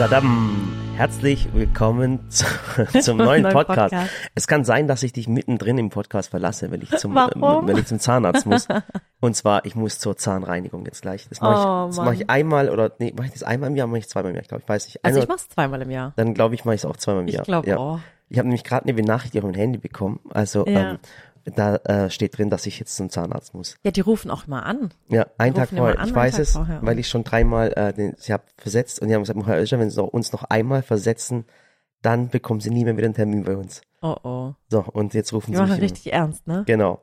Tadam! Herzlich willkommen zu, zum neuen Podcast. Podcast. Es kann sein, dass ich dich mittendrin im Podcast verlasse, wenn ich zum, Warum? ähm, wenn ich zum Zahnarzt muss. Und zwar, ich muss zur Zahnreinigung jetzt gleich. Das mache Oh, ich, das Mann. mache ich einmal oder nee, mache ich das einmal im Jahr, mache ich zweimal im Jahr, ich glaube, ich weiß nicht. Also Einmal- ich mach's zweimal im Jahr. dann glaube ich, mache ich es auch zweimal im Ich Jahr. glaube ja. auch. Ich habe nämlich gerade eine Benachrichtigung auf mein Handy bekommen. Also Ja. ähm, da äh, steht drin, dass ich jetzt zum Zahnarzt muss. Ja, die rufen auch mal an. Ja, einen Wir Tag immer vorher. an, Ich weiß Tag es, vorher. weil ich schon dreimal äh, den, sie habe versetzt und die haben gesagt, Herr Oelscher, wenn sie uns noch einmal versetzen, dann bekommen sie nie mehr wieder einen Termin bei uns. Oh oh. So, und jetzt rufen Die sie mich machen immer. richtig ernst, ne? Genau.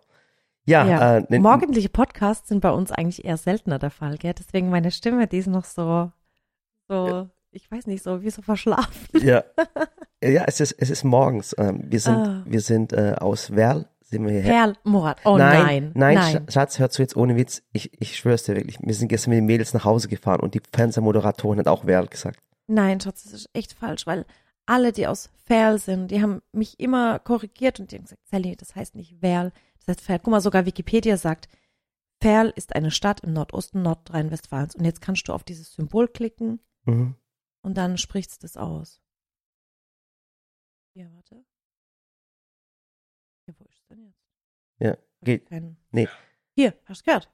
Ja, Ja. Äh, ne- Morgendliche Podcasts sind bei uns eigentlich eher seltener der Fall, gell? Deswegen meine Stimme, die ist noch so, so, ich weiß nicht, so wie so verschlafen. ja. ja, es ist es ist morgens. Ähm, wir sind Ah. wir sind äh, aus Werl, sind wir hierher. Perl, Murat. Oh nein, nein. nein, Sch- Schatz, hör zu jetzt ohne Witz. Ich, ich schwör's dir wirklich. Wir sind gestern mit den Mädels nach Hause gefahren und die Fernsehmoderatorin hat auch Werl gesagt. Nein, Schatz, das ist echt falsch, weil alle, die aus Ferl sind, die haben mich immer korrigiert und die haben gesagt, Sally, das heißt nicht Werl, das heißt Ferl. Guck mal, sogar Wikipedia sagt, Ferl ist eine Stadt im Nordosten Nordrhein-Westfalens. Und jetzt kannst du auf dieses Symbol klicken Mhm. und dann sprichst du das aus. Ja, warte. Ja, wo ist denn jetzt? Ja, geht. Nee. Hier, hast du gehört?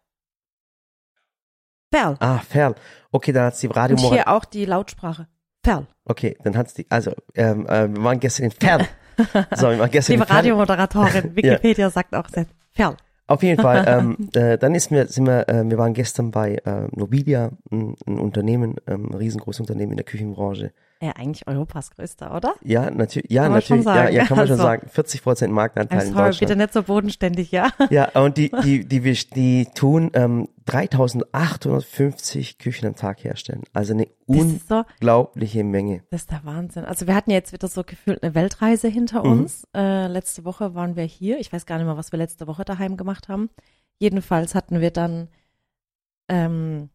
Ferl. Ah, Ferl. Okay, dann hat's die und Radiomoderatorin. hier auch die Lautsprache. Ferl. Okay, dann hat's die, also, ähm, äh, wir waren gestern in Ferl. so, wir waren gestern Liebe. Radiomoderatorin, Wikipedia sagt auch selbst Ferl. Auf jeden Fall, ähm, äh, dann ist mir, sind wir, äh, wir waren gestern bei äh, Nobilia, ein, ein Unternehmen, ähm, ein riesengroßes Unternehmen in der Küchenbranche. Ja, eigentlich Europas größter, oder? Ja, natürlich, ja, natürlich, ja, ja, kann man schon Also. sagen. 40 Prozent Marktanteil in sorry, Deutschland. bitte nicht so bodenständig, ja? Ja, und die, die, die, die, die tun ähm, 3850 Küchen am Tag herstellen. Also eine Das ist so, unglaubliche Menge. das ist der Wahnsinn. Also wir hatten jetzt wieder so gefühlt eine Weltreise hinter Mhm. uns. Äh, letzte Woche waren wir hier. Ich weiß gar nicht mehr, was wir letzte Woche daheim gemacht haben. Jedenfalls hatten wir dann, ähm,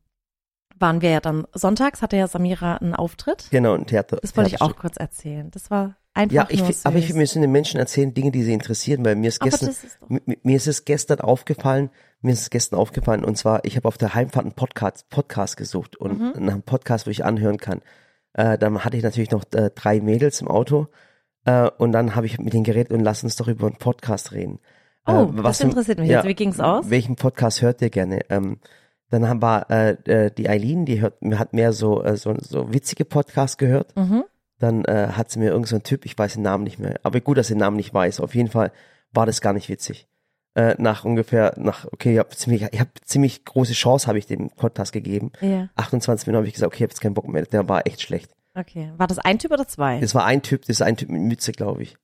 waren wir ja dann, sonntags hatte ja Samira einen Auftritt. Genau, ein Theater. Das wollte ich auch kurz erzählen. Das war einfach Ja, ich, nur fi- aber ich süß. müssen den Menschen erzählen, Dinge, die sie interessieren, weil mir ist Aber gestern, ist mir ist es gestern aufgefallen, mir ist es gestern aufgefallen, und zwar, ich habe auf der Heimfahrt einen Podcast, Podcast gesucht und Mhm. nach einem Podcast, wo ich anhören kann. Äh, dann hatte ich natürlich noch äh, drei Mädels im Auto äh, und dann habe ich mit denen geredet und lass uns doch über einen Podcast reden. Oh, Äh, das interessiert mich jetzt. Wie ging's aus? Welchen Podcast hört ihr gerne? Ähm, dann haben wir äh, äh, die Eileen, die hört, hat mehr so, äh, so, so witzige Podcasts gehört. Mhm. Dann äh, hat sie mir irgendeinen so einen Typ, ich weiß den Namen nicht mehr, aber gut, dass ich den Namen nicht weiß. Auf jeden Fall war das gar nicht witzig. Äh, nach ungefähr, nach, okay, ich habe ziemlich, ich hab ziemlich große Chance, habe ich dem Podcast gegeben. Ja, 28 Minuten habe ich gesagt, okay, ich habe jetzt keinen Bock mehr. Der war echt schlecht. okay. War das ein Typ oder zwei? Das war ein Typ, das ist ein Typ mit Mütze, glaube ich.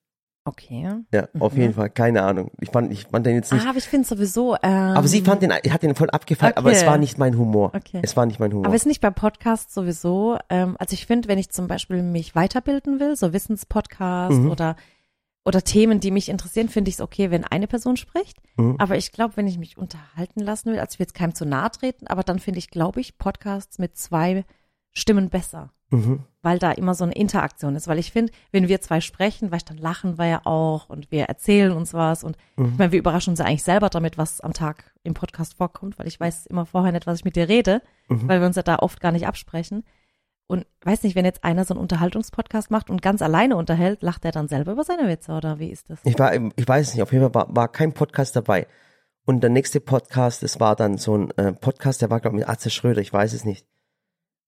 Okay. Ja, auf jeden Fall, keine Ahnung. Ich fand, ich fand den jetzt nicht. Ah, aber ich finde sowieso. Ähm, aber sie fand den, hat den voll abgefallen, aber es Okay. war nicht mein Humor. Okay. Es war nicht mein Humor. Aber ist nicht bei Podcasts sowieso, ähm, also ich finde, wenn ich zum Beispiel mich weiterbilden will, so Wissenspodcast Mhm. oder oder Themen, die mich interessieren, finde ich es okay, wenn eine Person spricht. Mhm. Aber ich glaube, wenn ich mich unterhalten lassen will, also ich will jetzt keinem zu nahe treten, aber dann finde ich, glaube ich, Podcasts mit zwei Stimmen besser. mhm. Weil da immer so eine Interaktion ist. Weil ich finde, wenn wir zwei sprechen, weißt dann lachen wir ja auch und wir erzählen uns was und Mhm. ich meine, wir überraschen uns ja eigentlich selber damit, was am Tag im Podcast vorkommt, weil ich weiß immer vorher nicht, was ich mit dir rede, Mhm. weil wir uns ja da oft gar nicht absprechen. Und weiß nicht, wenn jetzt einer so einen Unterhaltungspodcast macht und ganz alleine unterhält, lacht er dann selber über seine Witze oder wie ist das? Ich war, ich weiß es nicht, auf jeden Fall war, war kein Podcast dabei. Und der nächste Podcast, das war dann so ein äh, Podcast, der war, glaube ich, mit Atze Schröder, ich weiß es nicht.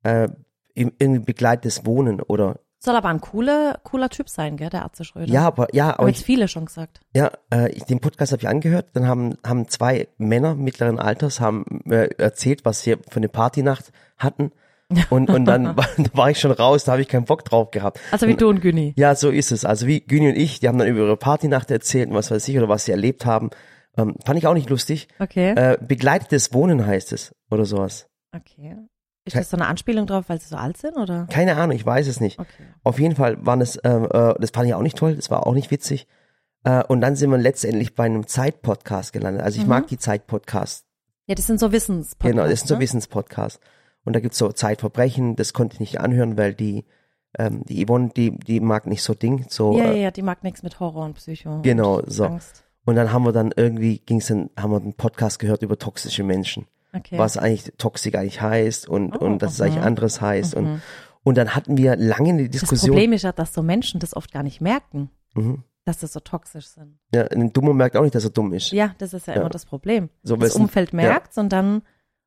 Äh, irgendwie begleitetes Wohnen oder, Soll aber ein cooler, cooler Typ sein, gell, der Atze Schröder. ja, aber, ja, aber Haben jetzt viele schon gesagt. ja, äh, ich, den Podcast habe ich angehört, dann haben, haben zwei Männer mittleren Alters haben äh, erzählt, was sie für eine Partynacht hatten. Und, und dann war, war ich schon raus, da habe ich keinen Bock drauf gehabt. Also wie du und Günni. Ja, so ist es. Also wie Güni und ich, die haben dann über ihre Partynacht erzählt und was weiß ich oder was sie erlebt haben. Ähm, fand ich auch nicht lustig. Okay. Äh, begleitetes Wohnen heißt es oder sowas. Okay. Ist das so eine Anspielung drauf, weil sie so alt sind, oder? Keine Ahnung, ich weiß es nicht. Okay. Auf jeden Fall waren es, äh, äh, das fand ich auch nicht toll, das war auch nicht witzig. Äh, und dann sind wir letztendlich bei einem Zeit-Podcast gelandet. Also ich Mhm. mag die Zeit-Podcasts. Ja, das sind so Wissenspodcasts. Genau, das sind so ne? Wissenspodcasts. Und da gibt's so Zeitverbrechen, das konnte ich nicht anhören, weil die, ähm, die Yvonne, die, die mag nicht so Ding. So, Ja, ja, äh, ja, die mag nichts mit Horror und Psycho. Genau, und so. Angst. Und dann haben wir dann irgendwie, ging's dann, haben wir einen Podcast gehört über toxische Menschen. Okay. was eigentlich Toxik eigentlich heißt und, Oh, und dass es eigentlich anderes heißt und, Mhm. Und dann hatten wir lange eine Das Diskussion. Problem ist ja, dass so Menschen das oft gar nicht merken, Mhm. dass sie so toxisch sind. Ja, ein Dummer merkt auch nicht, dass er dumm ist. Ja, das ist ja, Ja. immer das Problem. So, das Umfeld ja. merkt's und dann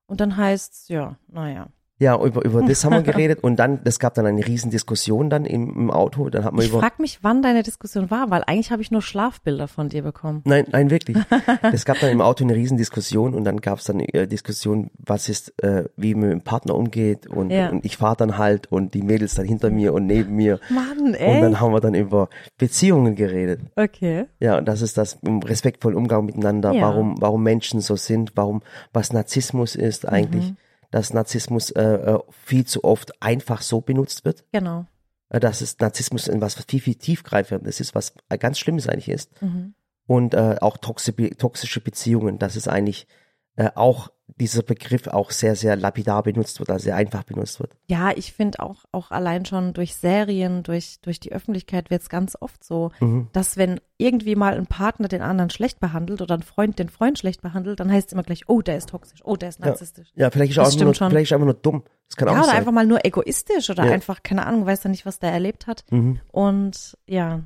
und dann heißt's ja, naja. Ja, über, über das haben wir geredet und dann, das gab dann eine riesen Diskussion dann im, im Auto. Dann hat man Ich über. frag mich, wann deine Diskussion war, weil eigentlich habe ich nur Schlafbilder von dir bekommen. Nein, nein, wirklich. Es gab dann im Auto eine riesen Diskussion und dann gab es dann äh, Diskussion, was ist, äh, wie man mit dem Partner umgeht und, Ja. und ich fahre dann halt und die Mädels dann hinter mir und neben mir. Mann, Und ey. dann haben wir dann über Beziehungen geredet. Okay. Ja, und das ist das im respektvollen Umgang miteinander, Ja. warum, warum Menschen so sind, warum, was Narzissmus ist eigentlich, Mhm. Dass Narzissmus äh, äh, viel zu oft einfach so benutzt wird. Genau. Äh, dass es Narzissmus in was viel, viel tiefgreifendes ist, was ganz Schlimmes eigentlich ist. Mhm. Und äh, auch toxi toxische Beziehungen, dass es eigentlich äh, auch dieser Begriff auch sehr, sehr lapidar benutzt wird, also sehr einfach benutzt wird. Ja, ich finde auch, auch allein schon durch Serien, durch, durch die Öffentlichkeit wird's ganz oft so, Mhm. dass wenn irgendwie mal ein Partner den anderen schlecht behandelt oder ein Freund den Freund schlecht behandelt, dann heißt es immer gleich, oh, der ist toxisch, oh, der ist narzisstisch. Ja, vielleicht ist, Das auch nur, schon. vielleicht ist er einfach nur dumm. Das kann Ja, auch oder sein. einfach mal nur egoistisch oder Ja. einfach, keine Ahnung, weiß er nicht, was der erlebt hat. mhm. Und ja,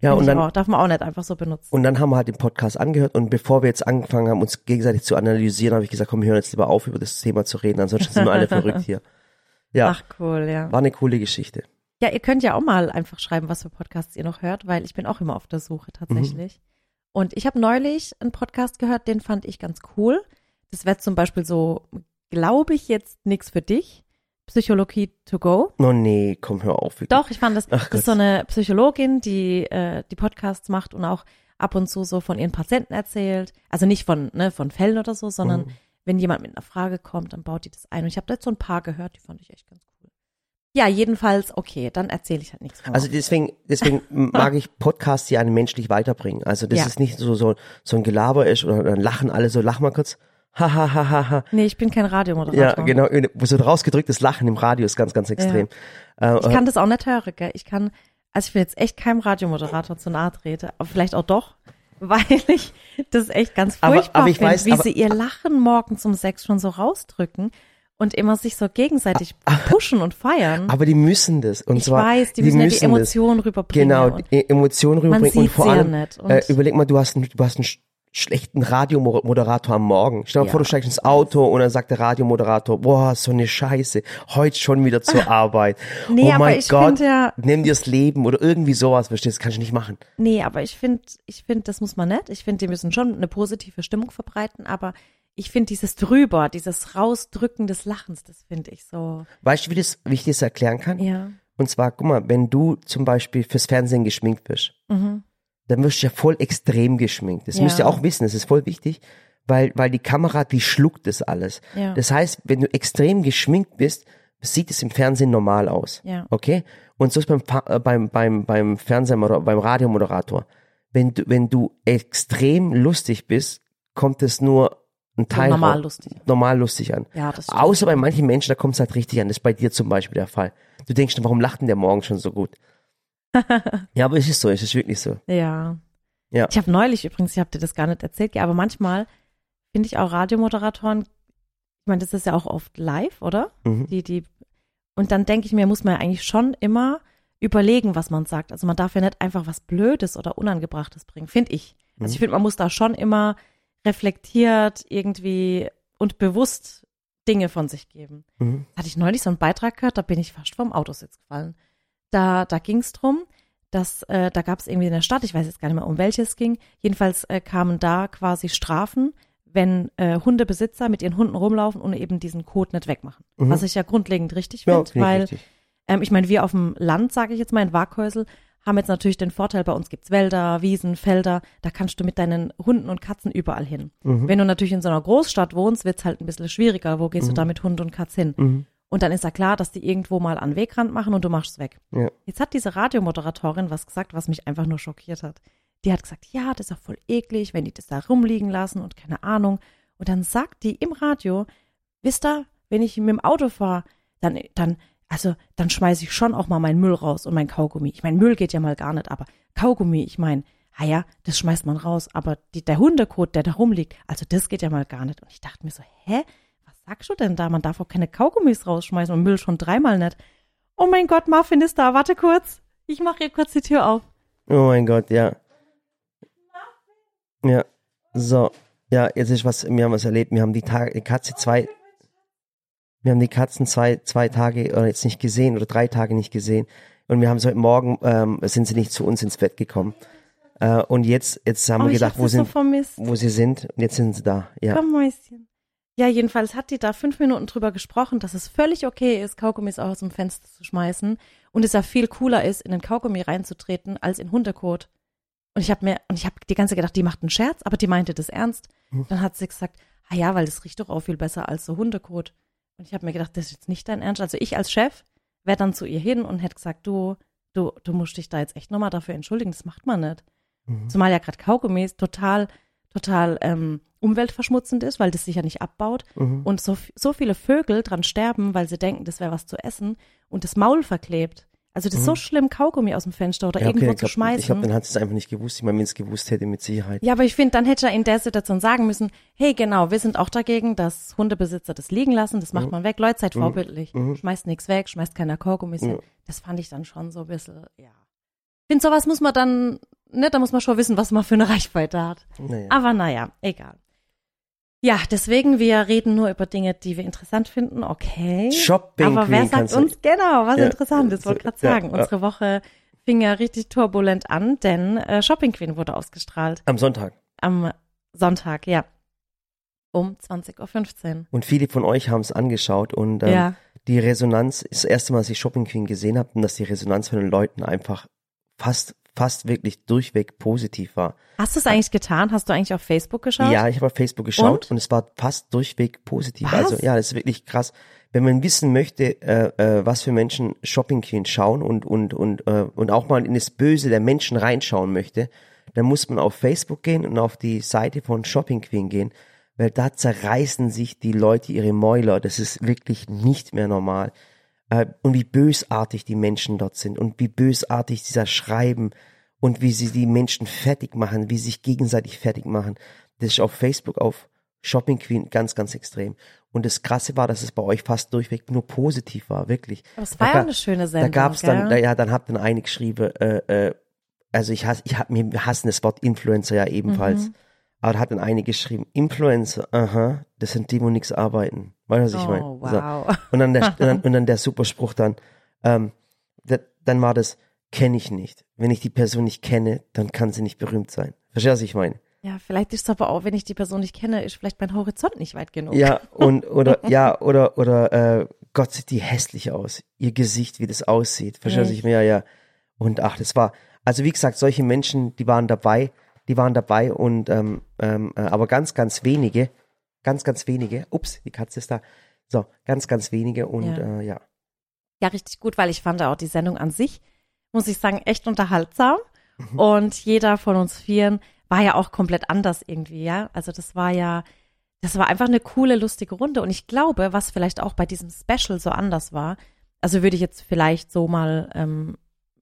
Ja, und dann, auch, darf man auch nicht einfach so benutzen. Und dann haben wir halt den Podcast angehört und bevor wir jetzt angefangen haben, uns gegenseitig zu analysieren, habe ich gesagt, komm, wir hören jetzt lieber auf, über das Thema zu reden, ansonsten sind wir alle verrückt hier. Ja, Ach cool, ja. war eine coole Geschichte. Ja, ihr könnt ja auch mal einfach schreiben, was für Podcasts ihr noch hört, weil ich bin auch immer auf der Suche tatsächlich. Und ich habe neulich einen Podcast gehört, den fand ich ganz cool. Das wäre zum Beispiel so, glaube ich, jetzt nichts für dich. Psychologie to go. Oh nee, komm, hör auf. wirklich. Doch, ich fand das, Ach das ist so eine Psychologin, die äh, die Podcasts macht und auch ab und zu so von ihren Patienten erzählt. Also nicht von, ne, von Fällen oder so, sondern Mhm. wenn jemand mit einer Frage kommt, dann baut die das ein. Und ich habe da jetzt so ein paar gehört, die fand ich echt ganz cool. Ja, jedenfalls, okay, dann erzähle ich halt nichts von Also deswegen, deswegen mag ich Podcasts, die einen menschlich weiterbringen. Also das Ja. ist nicht so, so, so ein Gelaber ist oder dann lachen alle so, lach mal kurz. Ha, ha, ha, ha, ha. Nee, ich bin kein Ja, Radiomoderator. genau, so rausgedrücktes Lachen im Radio ist ganz, ganz extrem. Äh, Ich kann das auch nicht hören, gell? Ich kann, also ich will jetzt echt keinem Radiomoderator zu nahe treten, aber vielleicht auch doch, weil ich das echt ganz Aber- furchtbar aber ich finde, weiß, wie aber- sie ihr Lachen morgens um sechs schon so rausdrücken und immer sich so gegenseitig pushen und feiern. aber die müssen das. Und ich zwar, weiß, die müssen ja die. Emotionen rüberbringen. Genau, die Emotionen rüberbringen und vor ja allem, nicht. Und äh, überleg mal, du hast einen, du hast sch schlechten Radiomoderator am Morgen. Stell dir Ja, vor, du steigst ins Auto und dann sagt der Radiomoderator, boah, so eine Scheiße, heute schon wieder zur Arbeit. Nee, oh aber mein ich Gott, ja- nimm dir's Leben oder irgendwie sowas, verstehst du, das kannst du nicht machen. Nee, aber ich finde, ich finde, das muss man nicht. Ich finde, die müssen schon eine positive Stimmung verbreiten, aber ich finde dieses drüber, dieses Rausdrücken des Lachens, das finde ich so, Weißt du, wie, das, wie ich das erklären kann? ja. Und zwar, guck mal, wenn du zum Beispiel fürs Fernsehen geschminkt wirst, Mhm. Dann wirst du ja voll extrem geschminkt. Das Ja. müsst ihr auch wissen, das ist voll wichtig, weil, weil die Kamera, die schluckt das alles. Ja. Das heißt, wenn du extrem geschminkt bist, sieht es im Fernsehen normal aus. Ja. Okay? Und so ist beim, äh, beim, beim, beim Fernseh, beim Radiomoderator. Wenn du, wenn du extrem lustig bist, kommt es nur ein Teil normal raus- lustig. normal lustig an. Ja, das stimmt. Außer bei manchen Menschen, da kommt es halt richtig an. Das ist bei dir zum Beispiel der Fall. Du denkst, warum lacht denn der morgen schon so gut? Ja, aber es ist so, es ist wirklich so. Ja. Ja. Ich habe neulich übrigens, ich habe dir das gar nicht erzählt, aber manchmal finde ich auch Radiomoderatoren, ich meine, das ist ja auch oft live, oder? Mhm. Die, die, und dann denke ich mir, muss man ja eigentlich schon immer überlegen, was man sagt. Also man darf ja nicht einfach was Blödes oder Unangebrachtes bringen, finde ich. Also Mhm. ich finde, man muss da schon immer reflektiert irgendwie und bewusst Dinge von sich geben. Mhm. hatte ich neulich so einen Beitrag gehört, da bin ich fast vom Autositz gefallen. Da, da ging es drum, dass äh, da gab es irgendwie in der Stadt, ich weiß jetzt gar nicht mehr, um welches es ging, jedenfalls äh, kamen da quasi Strafen, wenn äh, Hundebesitzer mit ihren Hunden rumlaufen und eben diesen Code nicht wegmachen. Mhm. Was ich ja grundlegend richtig finde, weil richtig. ähm, ich meine, wir auf dem Land, sage ich jetzt mal, in Waghäusel, haben jetzt natürlich den Vorteil, bei uns gibt's Wälder, Wiesen, Felder, da kannst du mit deinen Hunden und Katzen überall hin. Mhm. Wenn du natürlich in so einer Großstadt wohnst, wird's halt ein bisschen schwieriger. Wo gehst du da mit Hund und Katz hin? Mhm. Und dann ist ja klar, dass die irgendwo mal an Wegrand machen und du machst es weg. Ja. Jetzt hat diese Radiomoderatorin was gesagt, was mich einfach nur schockiert hat. Die hat gesagt, ja, das ist doch voll eklig, wenn die das da rumliegen lassen und keine Ahnung. Und dann sagt die im Radio, wisst ihr, wenn ich mit dem Auto fahre, dann, dann, also, dann schmeiße ich schon auch mal meinen Müll raus und mein Kaugummi. Ich meine, Müll geht ja mal gar nicht, aber Kaugummi, ich meine, ah ja, das schmeißt man raus, aber die, der Hundekot, der da rumliegt, also das geht ja mal gar nicht. Und ich dachte mir so, hä? Was sagst du denn da? Man darf auch keine Kaugummis rausschmeißen und Müll schon dreimal nicht. Oh mein Gott, Muffin ist da. Warte kurz. Ich mache hier kurz die Tür auf. Oh mein Gott, ja. Ja, so. Ja, jetzt ist was, wir haben was erlebt. Wir haben die, Tage, die Katze zwei, wir haben die Katzen zwei, zwei Tage oder jetzt nicht gesehen oder drei Tage nicht gesehen. Und wir haben so heute Morgen, ähm, sind sie nicht zu uns ins Bett gekommen. Äh, und jetzt, jetzt haben oh, wir gedacht, wo sie so sind, vermisst. wo sie sind. Und jetzt sind sie da. Ja. Komm, Mäuschen. Ja, jedenfalls hat die da fünf Minuten drüber gesprochen, dass es völlig okay ist, Kaugummis auch aus dem Fenster zu schmeißen und es ja viel cooler ist, in den Kaugummi reinzutreten, als in Hundekot. Und ich habe mir, und ich habe die ganze Zeit gedacht, die macht einen Scherz, aber die meinte das ernst. Dann hat sie gesagt, ah ja, weil das riecht doch auch viel besser als so Hundekot. Und ich habe mir gedacht, das ist jetzt nicht dein Ernst. Also ich als Chef wäre dann zu ihr hin und hätte gesagt, du, du, du musst dich da jetzt echt nochmal dafür entschuldigen, das macht man nicht. Mhm. Zumal ja gerade Kaugummis total, total ähm, umweltverschmutzend ist, weil das sich ja nicht abbaut Mhm. und so, so viele Vögel dran sterben, weil sie denken, das wäre was zu essen und das Maul verklebt. Also das ist so schlimm, Kaugummi aus dem Fenster oder Mhm. Ja, okay, irgendwo ich zu glaub, schmeißen. Ich glaube, dann hat es einfach nicht gewusst. Ich meine, wenn es gewusst hätte, mit Sicherheit. ja, aber ich finde, dann hätte er in der Situation sagen müssen, hey, genau, wir sind auch dagegen, dass Hundebesitzer das liegen lassen, das macht man weg. Leute, seid vorbildlich. Schmeißt nichts weg, schmeißt keiner Kaugummis hin. Das fand ich dann schon so ein bisschen, ja. Ich finde, sowas muss man dann, ne, da muss man schon wissen, was man für eine Reichweite hat. Naja. Aber naja, egal. Ja, deswegen, wir reden nur über Dinge, die wir interessant finden, okay. Shopping Aber wer sagt uns genau, was Ja, interessant ist, wollte gerade sagen. ja. Unsere Woche fing ja richtig turbulent an, denn äh, Shopping Queen wurde ausgestrahlt Am Sonntag. am Sonntag, ja. Um 20.15 Uhr. Und viele von euch haben es angeschaut und ähm, Ja. die Resonanz ist das erste Mal, dass ich Shopping Queen gesehen habe und dass die Resonanz von den Leuten einfach fast, fast wirklich durchweg positiv war. Hast du es eigentlich getan? Hast du eigentlich auf Facebook geschaut? Ja, ich habe auf Facebook geschaut Und? und? es war fast durchweg positiv. Was? Also ja, das ist wirklich krass. Wenn man wissen möchte, äh, äh, was für Menschen Shopping Queen schauen und und und äh, und auch mal in das Böse der Menschen reinschauen möchte, dann muss man auf Facebook gehen und auf die Seite von Shopping Queen gehen, weil da zerreißen sich die Leute ihre Mäuler. Das ist wirklich nicht mehr normal. Äh, und wie bösartig die Menschen dort sind und wie bösartig dieser Schreiben und wie sie die Menschen fertig machen, wie sie sich gegenseitig fertig machen. Das ist auf Facebook, auf Shopping Queen ganz, ganz extrem. Und das Krasse war, dass es bei euch fast durchweg nur positiv war, wirklich. Aber es war Da ja eine schöne Da Sendung. gab's dann, gell? ja, dann habt dann eine geschrieben, äh, äh, also ich hasse, ich hab, mir hassen das Wort Influencer ja ebenfalls. Mhm. Aber da hat dann eine geschrieben, Influencer, aha, das sind die, wo nichts arbeiten. Weißt du, was ich Oh, meine? wow. Und dann der, und dann, und dann der Superspruch dann, ähm, der, dann war das, kenne ich nicht. Wenn ich die Person nicht kenne, dann kann sie nicht berühmt sein. Verstehst du, was ich meine? Ja, vielleicht ist es aber auch, wenn ich die Person nicht kenne, ist vielleicht mein Horizont nicht weit genug. Ja, und, oder, ja, oder, oder, äh, Gott sieht die hässlich aus. Ihr Gesicht, wie das aussieht. Verstehst du, was ich meine? Ja, ja. Und ach, das war, also wie gesagt, solche Menschen, die waren dabei, die waren dabei und, ähm, ähm, äh, aber ganz, ganz wenige, ganz, ganz wenige, ups, die Katze ist da. So, ganz, ganz wenige und, Ja. äh, ja. Ja, richtig gut, weil ich fand auch die Sendung an sich, muss ich sagen, echt unterhaltsam. Mhm. Und jeder von uns Vieren war ja auch komplett anders irgendwie, ja. Also das war ja, das war einfach eine coole, lustige Runde. Und ich glaube, was vielleicht auch bei diesem Special so anders war, also würde ich jetzt vielleicht so mal ähm,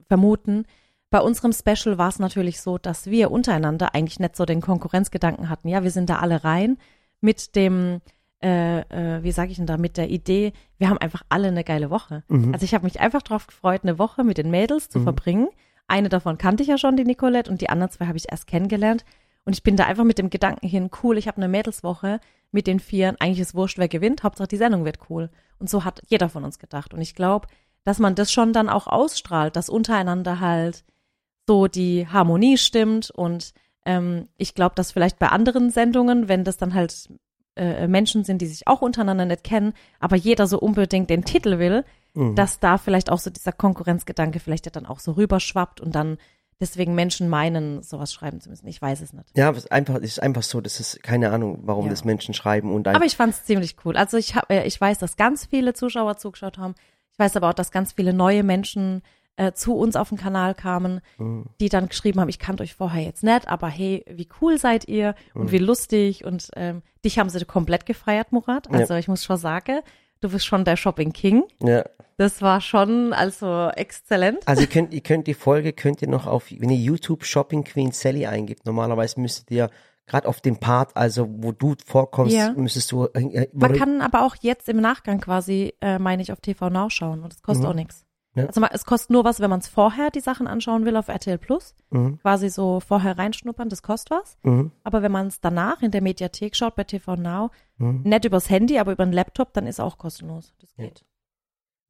vermuten, bei unserem Special war es natürlich so, dass wir untereinander eigentlich nicht so den Konkurrenzgedanken hatten. Ja, wir sind da alle rein mit dem, äh, äh, wie sage ich denn da, mit der Idee, wir haben einfach alle eine geile Woche. Mhm. Also ich habe mich einfach drauf gefreut, eine Woche mit den Mädels zu verbringen. Eine davon kannte ich ja schon, die Nicolette, und die anderen zwei habe ich erst kennengelernt. Und ich bin da einfach mit dem Gedanken hin, cool, ich habe eine Mädelswoche mit den Vieren, eigentlich ist wurscht, wer gewinnt, Hauptsache die Sendung wird cool. Und so hat jeder von uns gedacht. Und ich glaube, dass man das schon dann auch ausstrahlt, dass untereinander halt so die Harmonie stimmt. Und ähm, ich glaube, dass vielleicht bei anderen Sendungen, wenn das dann halt äh, Menschen sind, die sich auch untereinander nicht kennen, aber jeder so unbedingt den Titel will, Mhm. dass da vielleicht auch so dieser Konkurrenzgedanke vielleicht ja dann auch so rüberschwappt und dann deswegen Menschen meinen, sowas schreiben zu müssen. Ich weiß es nicht. Ja, es ist einfach, es ist einfach so, das ist keine Ahnung, warum Ja. das Menschen schreiben und Aber ich fand es ziemlich cool. Also ich hab, äh, ich weiß, dass ganz viele Zuschauer zugeschaut haben. Ich weiß aber auch, dass ganz viele neue Menschen äh, zu uns auf den Kanal kamen, Mhm. die dann geschrieben haben, ich kannte euch vorher jetzt nicht, aber hey, wie cool seid ihr und Mhm. wie lustig und ähm, dich haben sie komplett gefeiert, Murat. Also ich muss schon sagen, du bist schon der Shopping King. ja. Das war schon also exzellent. Also ihr könnt, ihr könnt die Folge, könnt ihr noch auf, wenn ihr YouTube Shopping Queen Sally eingibt, normalerweise müsstet ihr gerade auf dem Part, also wo du vorkommst, Ja. müsstest du, äh, Man kann aber auch jetzt im Nachgang quasi, äh, meine ich, auf TV Now schauen und es kostet Mhm. auch nichts. Ja. Also es kostet nur was, wenn man es vorher die Sachen anschauen will auf RTL Plus. Mhm. Quasi so vorher reinschnuppern, das kostet was. Mhm. Aber wenn man es danach in der Mediathek schaut bei TV Now, Mhm. nicht übers Handy, aber über den Laptop, dann ist auch kostenlos. Das Ja. geht.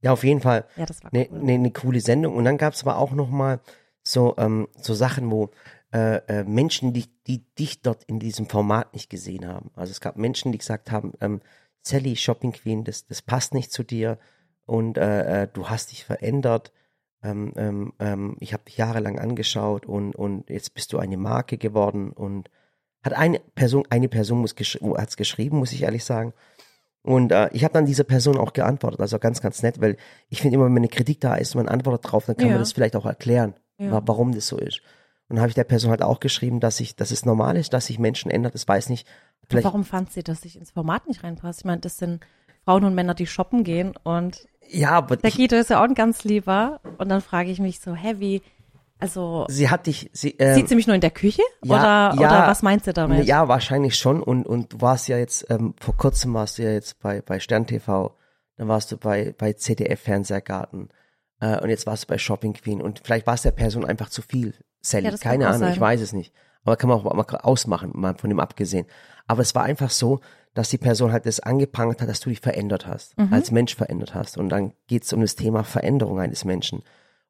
Ja, auf jeden Fall. Ja, das war eine cool. ne, ne coole Sendung. Und dann gab es aber auch noch mal so, ähm, so Sachen, wo äh, äh, Menschen, die, die dich dort in diesem Format nicht gesehen haben. Also es gab Menschen, die gesagt haben, ähm, Sally, Shopping Queen, das, das passt nicht zu dir und äh, äh, du hast dich verändert. Ähm, ähm, ähm, ich habe dich jahrelang angeschaut und, und jetzt bist du eine Marke geworden und hat eine Person, eine Person muss gesch hat's geschrieben, muss ich ehrlich sagen. Und äh, ich habe dann dieser Person auch geantwortet, also ganz, ganz nett, weil ich finde immer, wenn eine Kritik da ist, man antwortet drauf, dann kann Ja. man das vielleicht auch erklären, Ja. wa- warum das so ist. Und dann habe ich der Person halt auch geschrieben, dass ich, dass es normal ist, dass sich Menschen ändern. Das weiß nicht. Vielleicht, Warum fand sie, dass ich ins Format nicht reinpasse? Ich meine, das sind Frauen und Männer, die shoppen gehen und ja, aber der ich, Guido ist ja auch ein ganz lieber. Und dann frage ich mich so, hä, wie, also, sie hat dich, sie, ähm, sieht sie mich nur in der Küche? ja, oder, ja, oder was meint sie damit? Ja, wahrscheinlich schon. Und, und du warst ja jetzt, ähm, vor kurzem warst du ja jetzt bei, bei Stern TV, dann warst du bei, bei CDF Fernsehgarten äh, und jetzt warst du bei Shopping Queen und vielleicht war es der Person einfach zu viel, Sally. Ja, Keine Ahnung, ich sein. weiß es nicht. Aber kann man auch mal ausmachen, mal von dem abgesehen. Aber es war einfach so, dass die Person halt das angeprangert hat, dass du dich verändert hast, Mhm. als Mensch verändert hast. Und dann geht es um das Thema Veränderung eines Menschen.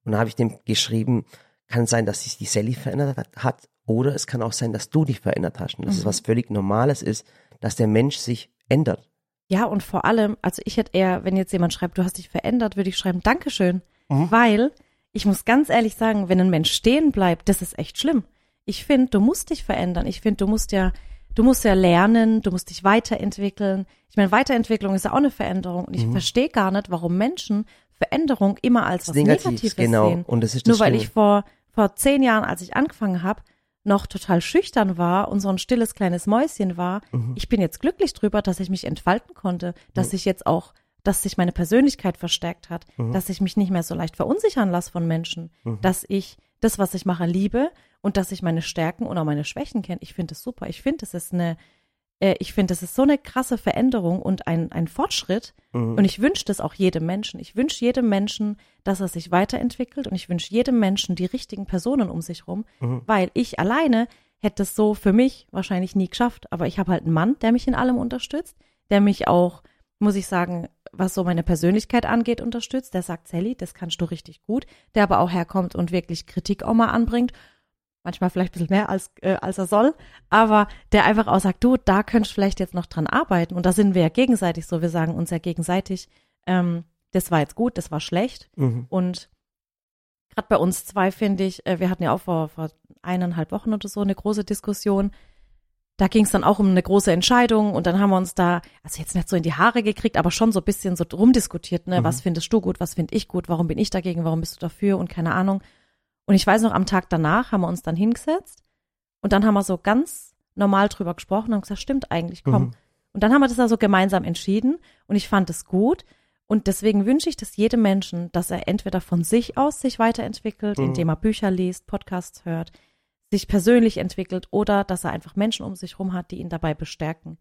Und da habe ich dem geschrieben, kann sein, dass sich die Sally verändert hat, oder es kann auch sein, dass du dich verändert hast. Und dass es Mhm. was völlig Normales ist, dass der Mensch sich ändert. Ja, und vor allem, also ich hätte eher, wenn jetzt jemand schreibt, du hast dich verändert, würde ich schreiben, Dankeschön. Mhm. Weil, ich muss ganz ehrlich sagen, wenn ein Mensch stehen bleibt, das ist echt schlimm. Ich finde, du musst dich verändern. Ich finde, du musst ja, du musst ja lernen, du musst dich weiterentwickeln. Ich meine, Weiterentwicklung ist ja auch eine Veränderung. Und ich Mhm. verstehe gar nicht, warum Menschen Veränderung immer als was Negativ, Negatives genau. sehen. Und das ist das Nur weil Schlimme. ich vor, vor zehn Jahren, als ich angefangen habe, noch total schüchtern war und so ein stilles kleines Mäuschen war. Mhm. Ich bin jetzt glücklich drüber, dass ich mich entfalten konnte, dass ich jetzt auch, dass sich meine Persönlichkeit verstärkt hat, Mhm. dass ich mich nicht mehr so leicht verunsichern lasse von Menschen, dass ich das, was ich mache, liebe und dass ich meine Stärken und auch meine Schwächen kenne. Ich finde es super. Ich finde, es ist eine, äh, ich finde, es ist so eine krasse Veränderung und ein, ein Fortschritt. Mhm. Und ich wünsche das auch jedem Menschen. Ich wünsche jedem Menschen, dass er sich weiterentwickelt und ich wünsche jedem Menschen die richtigen Personen um sich rum, Mhm. weil ich alleine hätte es so für mich wahrscheinlich nie geschafft. Aber ich habe halt einen Mann, der mich in allem unterstützt, der mich auch, muss ich sagen, was so meine Persönlichkeit angeht, unterstützt. Der sagt, Sally, das kannst du richtig gut. Der aber auch herkommt und wirklich Kritik auch mal anbringt. Manchmal vielleicht ein bisschen mehr als, äh, als er soll. Aber der einfach auch sagt, du, da könntest du vielleicht jetzt noch dran arbeiten. Und da sind wir ja gegenseitig so. Wir sagen uns ja gegenseitig, ähm, das war jetzt gut, das war schlecht. Mhm. Und gerade bei uns zwei finde ich, äh, wir hatten ja auch vor, vor eineinhalb Wochen oder so eine große Diskussion. Da ging es dann auch um eine große Entscheidung und dann haben wir uns da, also jetzt nicht so in die Haare gekriegt, aber schon so ein bisschen so rumdiskutiert, ne? Was findest du gut, was finde ich gut, warum bin ich dagegen, warum bist du dafür und keine Ahnung. Und ich weiß noch, am Tag danach haben wir uns dann hingesetzt und dann haben wir so ganz normal drüber gesprochen und haben gesagt, stimmt eigentlich, komm. Mhm. Und dann haben wir das also gemeinsam entschieden und ich fand es gut. Und deswegen wünsche ich das jedem Menschen, dass er entweder von sich aus sich weiterentwickelt, Mhm. indem er Bücher liest, Podcasts hört, sich persönlich entwickelt oder dass er einfach Menschen um sich herum hat, die ihn dabei bestärken.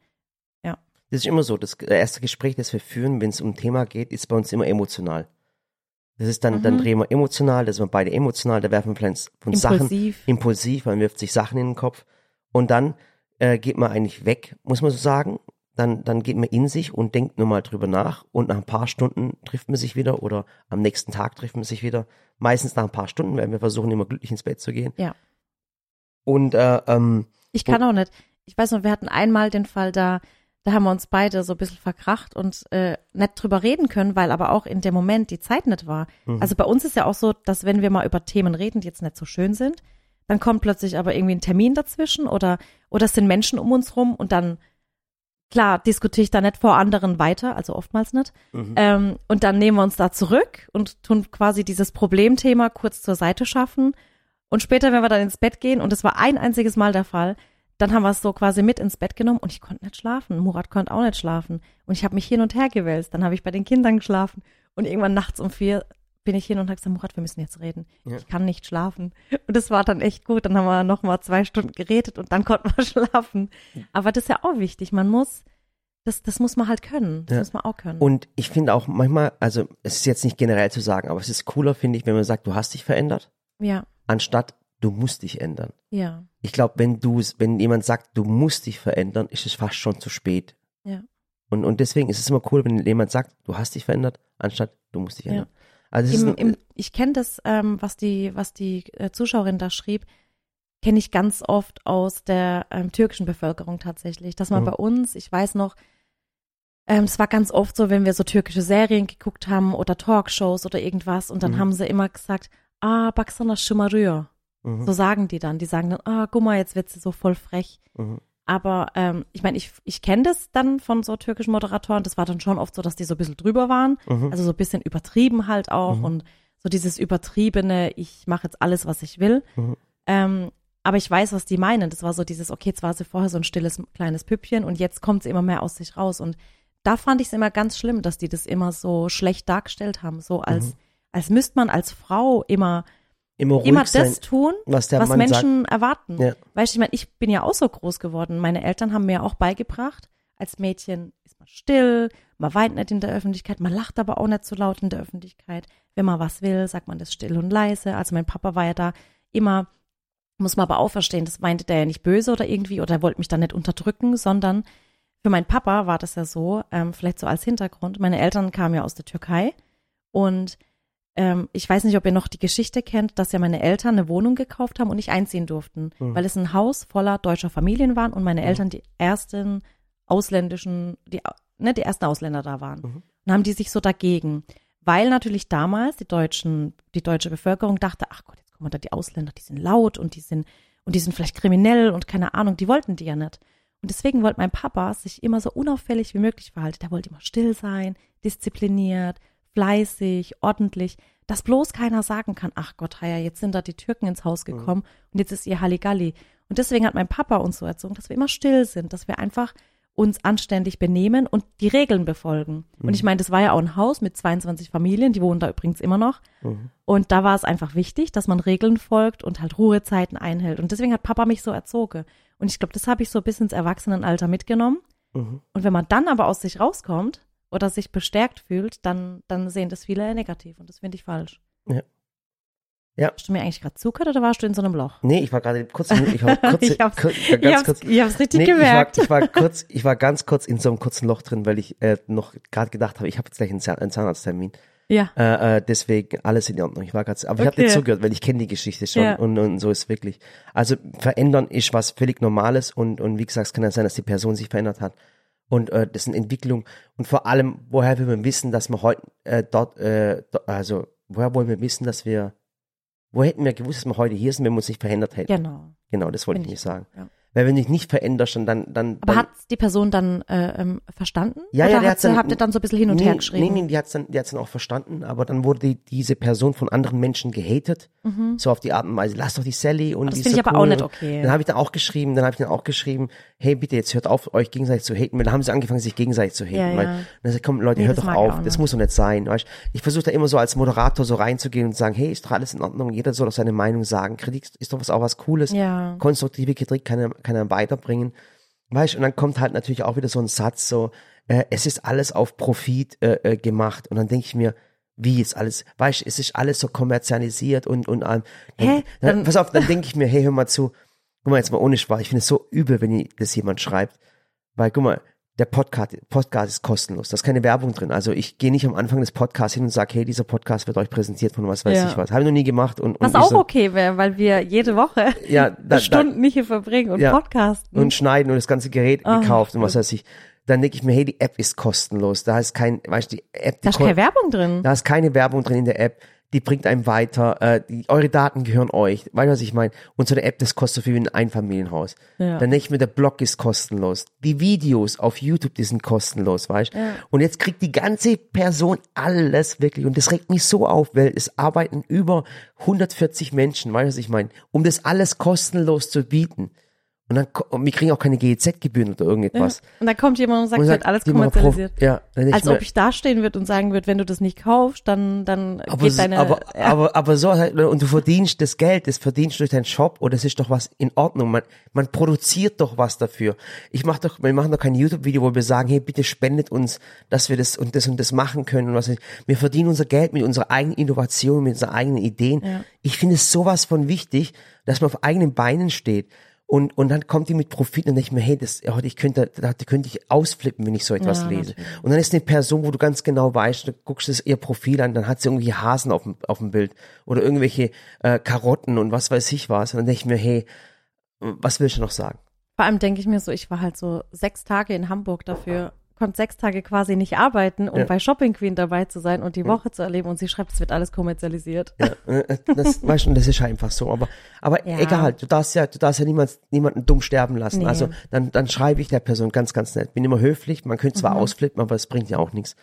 Das ist immer so. Das erste Gespräch, das wir führen, wenn es um ein Thema geht, ist bei uns immer emotional. Das ist dann, dann Mhm. drehen wir emotional, da sind wir beide emotional, da werfen wir vielleicht von Sachen Impulsiv. impulsiv, man wirft sich Sachen in den Kopf und dann äh, geht man eigentlich weg, muss man so sagen. Dann, dann geht man in sich und denkt nur mal drüber nach und nach ein paar Stunden trifft man sich wieder oder am nächsten Tag trifft man sich wieder. Meistens nach ein paar Stunden, weil wir versuchen immer glücklich ins Bett zu gehen. Ja. Und äh, ähm, Ich kann auch nicht. Ich weiß noch, wir hatten einmal den Fall, da, da haben wir uns beide so ein bisschen verkracht und äh, nicht drüber reden können, weil aber auch in dem Moment die Zeit nicht war. Mhm. Also bei uns ist ja auch so, dass wenn wir mal über Themen reden, die jetzt nicht so schön sind, dann kommt plötzlich aber irgendwie ein Termin dazwischen oder, oder es sind Menschen um uns rum und dann, klar, diskutiere ich da nicht vor anderen weiter, also oftmals nicht. mhm. Ähm, und dann nehmen wir uns da zurück und tun quasi dieses Problemthema kurz zur Seite schaffen. Und später, wenn wir dann ins Bett gehen, und das war ein einziges Mal der Fall, dann haben wir es so quasi mit ins Bett genommen und ich konnte nicht schlafen. Murat konnte auch nicht schlafen. Und ich habe mich hin und her gewälzt. Dann habe ich bei den Kindern geschlafen. Und irgendwann nachts um vier bin ich hin und habe gesagt, Murat, wir müssen jetzt reden. Ja. Ich kann nicht schlafen. Und das war dann echt gut. Dann haben wir noch mal zwei Stunden geredet und dann konnten wir schlafen. Aber das ist ja auch wichtig. Man muss, das, das muss man halt können. Das Ja. muss man auch können. Und ich finde auch manchmal, also es ist jetzt nicht generell zu sagen, aber es ist cooler, finde ich, wenn man sagt, du hast dich verändert, ja, anstatt du musst dich ändern. ja, Ich glaube, wenn du wenn jemand sagt, du musst dich verändern, ist es fast schon zu spät. ja. Und, und deswegen ist es immer cool, wenn jemand sagt, du hast dich verändert, anstatt du musst dich Ja. ändern. Also es ist Im, im, ich kenne das, ähm, was die, was die äh, Zuschauerin da schrieb, kenne ich ganz oft aus der ähm, türkischen Bevölkerung tatsächlich. Dass man Mhm. bei uns, ich weiß noch, ähm, es war ganz oft so, wenn wir so türkische Serien geguckt haben oder Talkshows oder irgendwas und dann Mhm. haben sie immer gesagt, ah, baksana Schimmerrühr. Mhm, So sagen die dann. Die sagen dann, ah, guck mal, jetzt wird sie so voll frech. mhm, Aber ähm, ich meine, ich, ich kenne das dann von so türkischen Moderatoren. Das war dann schon oft so, dass die so ein bisschen drüber waren. mhm, Also so ein bisschen übertrieben halt auch Mhm. und so dieses übertriebene, ich mache jetzt alles, was ich will. Mhm. Ähm, aber ich weiß, was die meinen. Das war so dieses, okay, jetzt war sie vorher so ein stilles kleines Püppchen und jetzt kommt sie immer mehr aus sich raus. Und da fand ich es immer ganz schlimm, dass die das immer so schlecht dargestellt haben. So als, Mhm. als müsste man als Frau immer, immer ruhig immer sein, das tun, was der was Mann sagt. Menschen erwarten. Ja. Weißt du, ich meine, ich bin ja auch so groß geworden. Meine Eltern haben mir auch beigebracht, als Mädchen ist man still, man weint nicht in der Öffentlichkeit, man lacht aber auch nicht so laut in der Öffentlichkeit. Wenn man was will, sagt man das still und leise. Also mein Papa war ja da immer, muss man aber auch verstehen, das meinte der ja nicht böse oder irgendwie oder er wollte mich da nicht unterdrücken, sondern für meinen Papa war das ja so, ähm, vielleicht so als Hintergrund. Meine Eltern kamen ja aus der Türkei und ähm, ich weiß nicht, ob ihr noch die Geschichte kennt, dass ja meine Eltern eine Wohnung gekauft haben und nicht einziehen durften, Mhm. weil es ein Haus voller deutscher Familien waren und meine Eltern die ersten ausländischen, die, ne, die ersten Ausländer da waren. Mhm. Und haben die sich so dagegen, weil natürlich damals die deutschen, die deutsche Bevölkerung dachte, ach Gott, jetzt kommen da die Ausländer, die sind laut und die sind, und die sind vielleicht kriminell und keine Ahnung, die wollten die ja nicht. Und deswegen wollte mein Papa sich immer so unauffällig wie möglich verhalten. Der wollte immer still sein, diszipliniert, fleißig, ordentlich, dass bloß keiner sagen kann, ach Gott, ja, jetzt sind da die Türken ins Haus gekommen und jetzt ist ihr Halligalli. Und deswegen hat mein Papa uns so erzogen, dass wir immer still sind, dass wir einfach uns anständig benehmen und die Regeln befolgen. Und ich meine, das war ja auch ein Haus mit 22 Familien, die wohnen da übrigens immer noch. Mhm. Und da war es einfach wichtig, dass man Regeln folgt und halt Ruhezeiten einhält. Und deswegen hat Papa mich so erzogen. Und ich glaube, das habe ich so bis ins Erwachsenenalter mitgenommen. Mhm. Und wenn man dann aber aus sich rauskommt oder sich bestärkt fühlt, dann, dann sehen das viele negativ. Und das finde ich falsch. Ja. Ja. Hast du mir eigentlich gerade zugehört oder warst du in so einem Loch? Nee, ich war gerade kurz, ich war kurz, Ich hab's- kurz, Ich ganz hab's, kurz, ich hab's richtig Nee, gemerkt. Ich war, ich war kurz, ich war ganz kurz in so einem kurzen Loch drin, weil ich äh, noch gerade gedacht habe, ich habe jetzt gleich einen, Zahn, einen Zahnarzttermin. ja. Äh, äh, deswegen alles in Ordnung. Ich war gerade, aber ich habe Okay. nicht zugehört, weil ich kenne die Geschichte schon Ja. und, und so ist wirklich. Also verändern ist was völlig Normales und und wie gesagt, es kann ja sein, dass die Person sich verändert hat und äh, das ist eine Entwicklung und vor allem, woher will man wissen, dass wir heute äh, dort, äh, do, also woher wollen wir wissen, dass wir, wo hätten wir gewusst, dass wir heute hier sind, wenn wir uns nicht verändert hätten? Genau. Genau, das wollte ich Finde nicht sagen. Ja. Weil wenn du dich nicht veränderst, dann dann dann Aber hat die Person dann äh, ähm, verstanden? Ja, Oder ja, der hat hat's sie, dann- habt ihr dann so ein bisschen hin und nee, her geschrieben? Nee, nee, die hat's dann, die hat's dann auch verstanden, aber dann wurde die, diese Person von anderen Menschen gehatet, so auf die Art und Weise, lass doch die Sally und Mhm. das finde ich so aber cool. auch nicht okay. Dann habe ich dann auch geschrieben, dann habe ich dann auch geschrieben, hey bitte, jetzt hört auf, euch gegenseitig zu haten. Weil dann haben sie angefangen, sich gegenseitig zu haten. Ja, weil, ja. Und dann sagt, komm Leute, Nee, hört doch auf, das muss doch nicht sein. Weißt? Ich versuche da immer so als Moderator so reinzugehen und zu sagen, hey, ist doch alles in Ordnung, jeder soll doch seine Meinung sagen. Kritik ist doch was auch was Cooles. Ja. Konstruktive Kritik kann er, kann er weiterbringen. Weißt, und dann kommt halt natürlich auch wieder so ein Satz, so, äh, es ist alles auf Profit äh, äh, gemacht. Und dann denke ich mir, wie ist alles, weißt, es ist alles so kommerzialisiert und, und ähm, dann, Dann- pass auf, dann denke ich mir, hey, hör mal zu, guck mal jetzt mal ohne Spaß, ich finde es so übel, wenn das jemand schreibt, weil guck mal, der Podcast, Podcast ist kostenlos, da ist keine Werbung drin. Also ich gehe nicht am Anfang des Podcasts hin und sage, hey, dieser Podcast wird euch präsentiert von was weiß Ja. ich was. Habe ich noch nie gemacht. Und, und Was auch so, okay wäre, weil wir jede Woche Ja, da- da- Stunden hier verbringen und Ja. podcasten. und schneiden und das ganze Gerät Ah, gekauft und was weiß ich. Dann denke ich mir, hey, die App ist kostenlos. Da ist kein, weißt du, die App, die da ist keine Werbung drin. da ist keine Werbung drin in der App. Die bringt einem weiter. Äh, die, eure Daten gehören euch. Weißt du, was ich meine? Und so eine App, das kostet so viel wie ein Einfamilienhaus. Ja. Dann denke ich mir, der Blog ist kostenlos. Die Videos auf YouTube, die sind kostenlos, weißt du? Ja. Und jetzt kriegt die ganze Person alles wirklich. Und das regt mich so auf, weil es arbeiten über 140 Menschen, weißt du, was ich meine? Um das alles kostenlos zu bieten. Und dann, und wir kriegen auch keine GEZ-Gebühren oder irgendetwas. Und dann kommt jemand und sagt, Und es wird alles Prof- kommerzialisiert. Ja, Als mir, ob ich dastehen würde und sagen würde, wenn du das nicht kaufst, dann, dann aber, geht deine, aber, ja, aber, aber so, halt, und du verdienst das Geld, das verdienst du durch deinen Shop und das ist doch was in Ordnung. Man, man produziert doch was dafür. Ich mach doch, wir machen doch kein YouTube-Video, wo wir sagen, hey, bitte spendet uns, dass wir das und das und das machen können und was. ich. Wir verdienen unser Geld mit unserer eigenen Innovation, mit unseren eigenen Ideen. Ja. Ich finde es sowas von wichtig, dass man auf eigenen Beinen steht. Und, und dann kommt die mit Profit und ich mir, hey, das, ich könnte, da da könnte ich ausflippen, wenn ich so etwas Ja, lese. natürlich. Und dann ist eine Person, wo du ganz genau weißt, du guckst es ihr Profil an, dann hat sie irgendwie Hasen auf dem, auf dem Bild oder irgendwelche äh, Karotten und was weiß ich was. Und dann denke ich mir, hey, was willst du noch sagen? Vor allem denke ich mir so, ich war halt so sechs Tage in Hamburg dafür, konnte sechs Tage quasi nicht arbeiten, um Ja. bei Shopping Queen dabei zu sein und die Woche zu erleben und sie schreibt, es wird alles kommerzialisiert. Ja, äh, das, weißt du, das ist einfach so. Aber, aber Ja. egal, du darfst ja, du darfst ja niemand, niemanden dumm sterben lassen. Nee. Also dann, dann schreibe ich der Person ganz, ganz nett. Bin immer höflich. Man könnte Mhm. zwar ausflippen, aber es bringt ja auch nichts.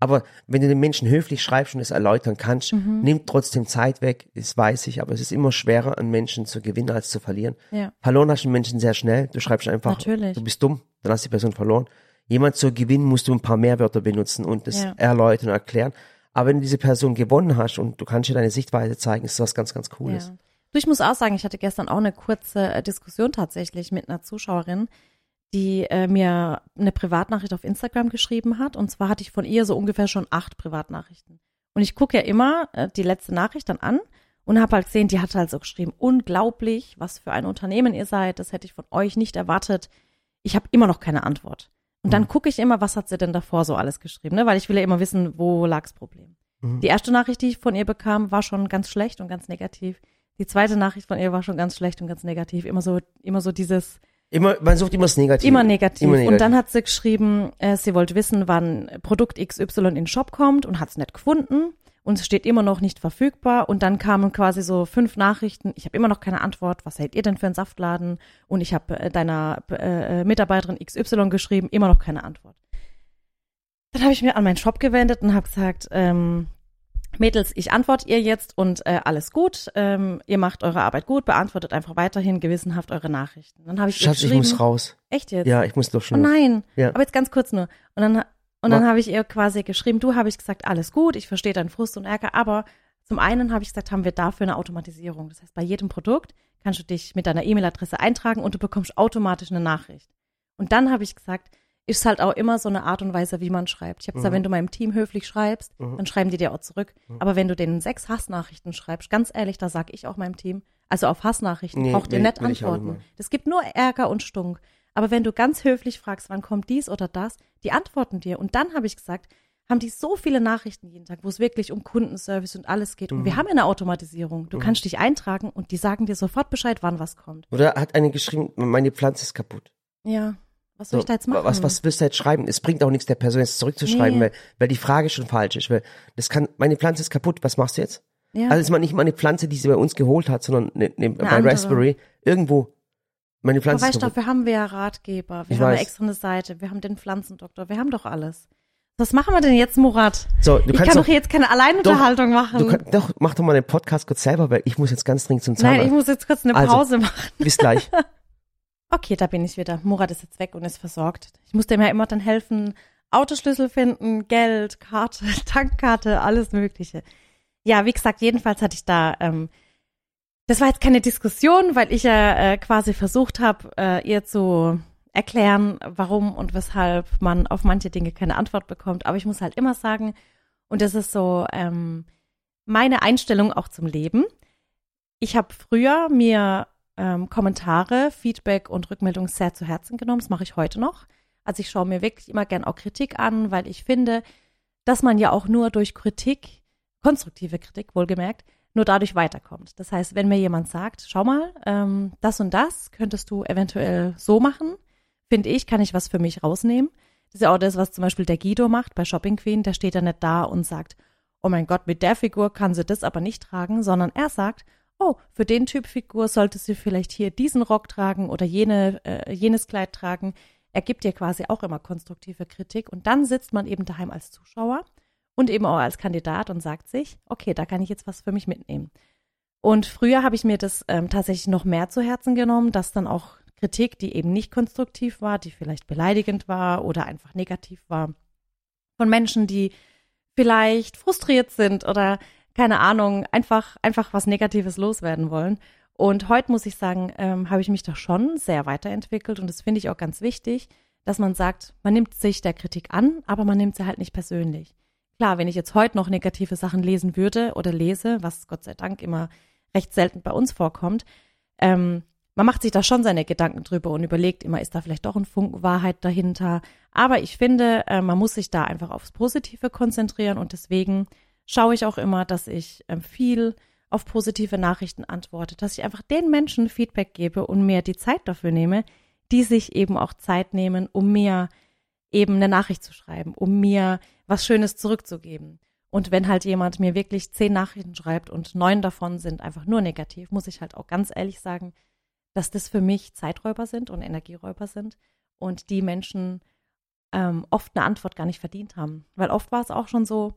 Aber wenn du den Menschen höflich schreibst und es erläutern kannst, Mhm. nimm trotzdem Zeit weg, das weiß ich, aber es ist immer schwerer, einen Menschen zu gewinnen als zu verlieren. Ja. Verloren hast du einen Menschen sehr schnell. Du schreibst einfach, Natürlich. du bist dumm, dann hast du die Person verloren. Jemand zu gewinnen, musst du ein paar mehr Wörter benutzen und das Ja. erläutern und erklären. Aber wenn du diese Person gewonnen hast und du kannst ihr deine Sichtweise zeigen, ist das was ganz, ganz Cooles. Ja. Du, ich muss auch sagen, ich hatte gestern auch eine kurze äh, Diskussion tatsächlich mit einer Zuschauerin, die äh, mir eine Privatnachricht auf Instagram geschrieben hat. Und zwar hatte ich von ihr so ungefähr schon acht Privatnachrichten. Und ich gucke ja immer äh, die letzte Nachricht dann an und habe halt gesehen, die hat halt so geschrieben, unglaublich, was für ein Unternehmen ihr seid, das hätte ich von euch nicht erwartet. Ich habe immer noch keine Antwort. Und dann gucke ich immer, was hat sie denn davor so alles geschrieben, ne? weil ich will ja immer wissen, wo lag's Problem. Mhm. Die erste Nachricht, die ich von ihr bekam, war schon ganz schlecht und ganz negativ. Die zweite Nachricht von ihr war schon ganz schlecht und ganz negativ. Immer so, immer so dieses, Immer, man sucht immer das Negative. immer negativ. Immer negativ. Und dann hat sie geschrieben, äh, sie wollte wissen, wann Produkt XY in den Shop kommt und hat es nicht gefunden. Und es steht immer noch nicht verfügbar. Und dann kamen quasi so fünf Nachrichten. Ich habe immer noch keine Antwort. Was seid ihr denn für ein Saftladen? Und ich habe äh, deiner äh, Mitarbeiterin XY geschrieben, immer noch keine Antwort. Dann habe ich mir an meinen Shop gewendet und habe gesagt, ähm, Mädels, ich antworte ihr jetzt und äh, alles gut. Ähm, ihr macht eure Arbeit gut, beantwortet einfach weiterhin gewissenhaft eure Nachrichten. Dann habe ich Schatz, ich muss raus. echt jetzt? Ja, ich muss doch Oh schon. nein, Ja. aber jetzt ganz kurz nur. Und dann, und dann habe ich ihr quasi geschrieben, du habe ich gesagt, alles gut, ich verstehe deinen Frust und Ärger, aber zum einen habe ich gesagt, haben wir dafür eine Automatisierung. Das heißt, bei jedem Produkt kannst du dich mit deiner E-Mail-Adresse eintragen und du bekommst automatisch eine Nachricht. Und dann habe ich gesagt, ist halt auch immer so eine Art und Weise, wie man schreibt. Ich habe gesagt, Mhm. wenn du meinem Team höflich schreibst, Mhm. dann schreiben die dir auch zurück. Aber wenn du denen sechs Hassnachrichten schreibst, ganz ehrlich, da sag ich auch meinem Team, also auf Hassnachrichten Nee, braucht ihr nicht auch nicht antworten. Das gibt nur Ärger und Stunk. Aber wenn du ganz höflich fragst, wann kommt dies oder das, die antworten dir. Und dann habe ich gesagt, haben die so viele Nachrichten jeden Tag, wo es wirklich um Kundenservice und alles geht. Und Mhm. wir haben ja eine Automatisierung. Du kannst dich eintragen und die sagen dir sofort Bescheid, wann was kommt. Oder hat eine geschrieben, meine Pflanze ist kaputt. Ja. Was soll So, ich da jetzt machen? Was, was willst du jetzt schreiben? Es bringt auch nichts, der Person jetzt zurückzuschreiben, Nee. weil, weil die Frage schon falsch ist. Weil das kann, meine Pflanze ist kaputt, was machst du jetzt? Ja. Also es ist nicht mal eine Pflanze, die sie bei uns geholt hat, sondern ne, ne, bei andere. Raspberry irgendwo. Meine Aber Pflanze weißt ist du, dafür haben wir ja Ratgeber. Wir Ich haben weiß. extra eine Seite. Wir haben den Pflanzendoktor. Wir haben doch alles. Was machen wir denn jetzt, Murat? So, du ich kannst kann doch, doch jetzt keine Alleinunterhaltung machen. du kann, doch, mach doch mal den Podcast kurz selber, weil ich muss jetzt ganz dringend zum Nein, Zahnarzt. ich muss jetzt kurz eine Also. Pause machen. Bis gleich. Okay, da bin ich wieder. Murat ist jetzt weg und ist versorgt. Ich musste ihm ja immer dann helfen, Autoschlüssel finden, Geld, Karte, Tankkarte, alles Mögliche. Ja, wie gesagt, jedenfalls hatte ich da, ähm, das war jetzt keine Diskussion, weil ich ja äh, quasi versucht habe, äh, ihr zu erklären, warum und weshalb man auf manche Dinge keine Antwort bekommt. Aber ich muss halt immer sagen, und das ist so ähm, meine Einstellung auch zum Leben. Ich habe früher mir ähm, Kommentare, Feedback und Rückmeldung sehr zu Herzen genommen. Das mache ich heute noch. Also ich schaue mir wirklich immer gern auch Kritik an, weil ich finde, dass man ja auch nur durch Kritik, konstruktive Kritik wohlgemerkt, nur dadurch weiterkommt. Das heißt, wenn mir jemand sagt, schau mal, ähm, das und das könntest du eventuell so machen, finde ich, kann ich was für mich rausnehmen. Das ist ja auch das, was zum Beispiel der Guido macht bei Shopping Queen. Der steht da nicht da und sagt, oh mein Gott, mit der Figur kann sie das aber nicht tragen, sondern er sagt, oh, für den Typ Figur sollte sie vielleicht hier diesen Rock tragen oder jene, äh, jenes Kleid tragen. Er gibt dir quasi auch immer konstruktive Kritik und dann sitzt man eben daheim als Zuschauer und eben auch als Kandidat und sagt sich, okay, da kann ich jetzt was für mich mitnehmen. Und früher habe ich mir das ähm, tatsächlich noch mehr zu Herzen genommen, dass dann auch Kritik, die eben nicht konstruktiv war, die vielleicht beleidigend war oder einfach negativ war. Von Menschen, die vielleicht frustriert sind oder keine Ahnung, einfach, einfach was Negatives loswerden wollen. Und heute muss ich sagen, ähm, habe ich mich da schon sehr weiterentwickelt und das finde ich auch ganz wichtig, dass man sagt, man nimmt sich der Kritik an, aber man nimmt sie halt nicht persönlich. Klar, wenn ich jetzt heute noch negative Sachen lesen würde oder lese, was Gott sei Dank immer recht selten bei uns vorkommt, ähm, man macht sich da schon seine Gedanken drüber und überlegt immer, ist da vielleicht doch ein Funken Wahrheit dahinter. Aber ich finde, äh, man muss sich da einfach aufs Positive konzentrieren und deswegen schaue ich auch immer, dass ich ähm, viel auf positive Nachrichten antworte, dass ich einfach den Menschen Feedback gebe und mir die Zeit dafür nehme, die sich eben auch Zeit nehmen, um mir eben eine Nachricht zu schreiben, um mir was Schönes zurückzugeben. Und wenn halt jemand mir wirklich zehn Nachrichten schreibt und neun davon sind einfach nur negativ, muss ich halt auch ganz ehrlich sagen, dass das für mich Zeiträuber sind und Energieräuber sind und die Menschen ähm, oft eine Antwort gar nicht verdient haben. Weil oft war es auch schon so,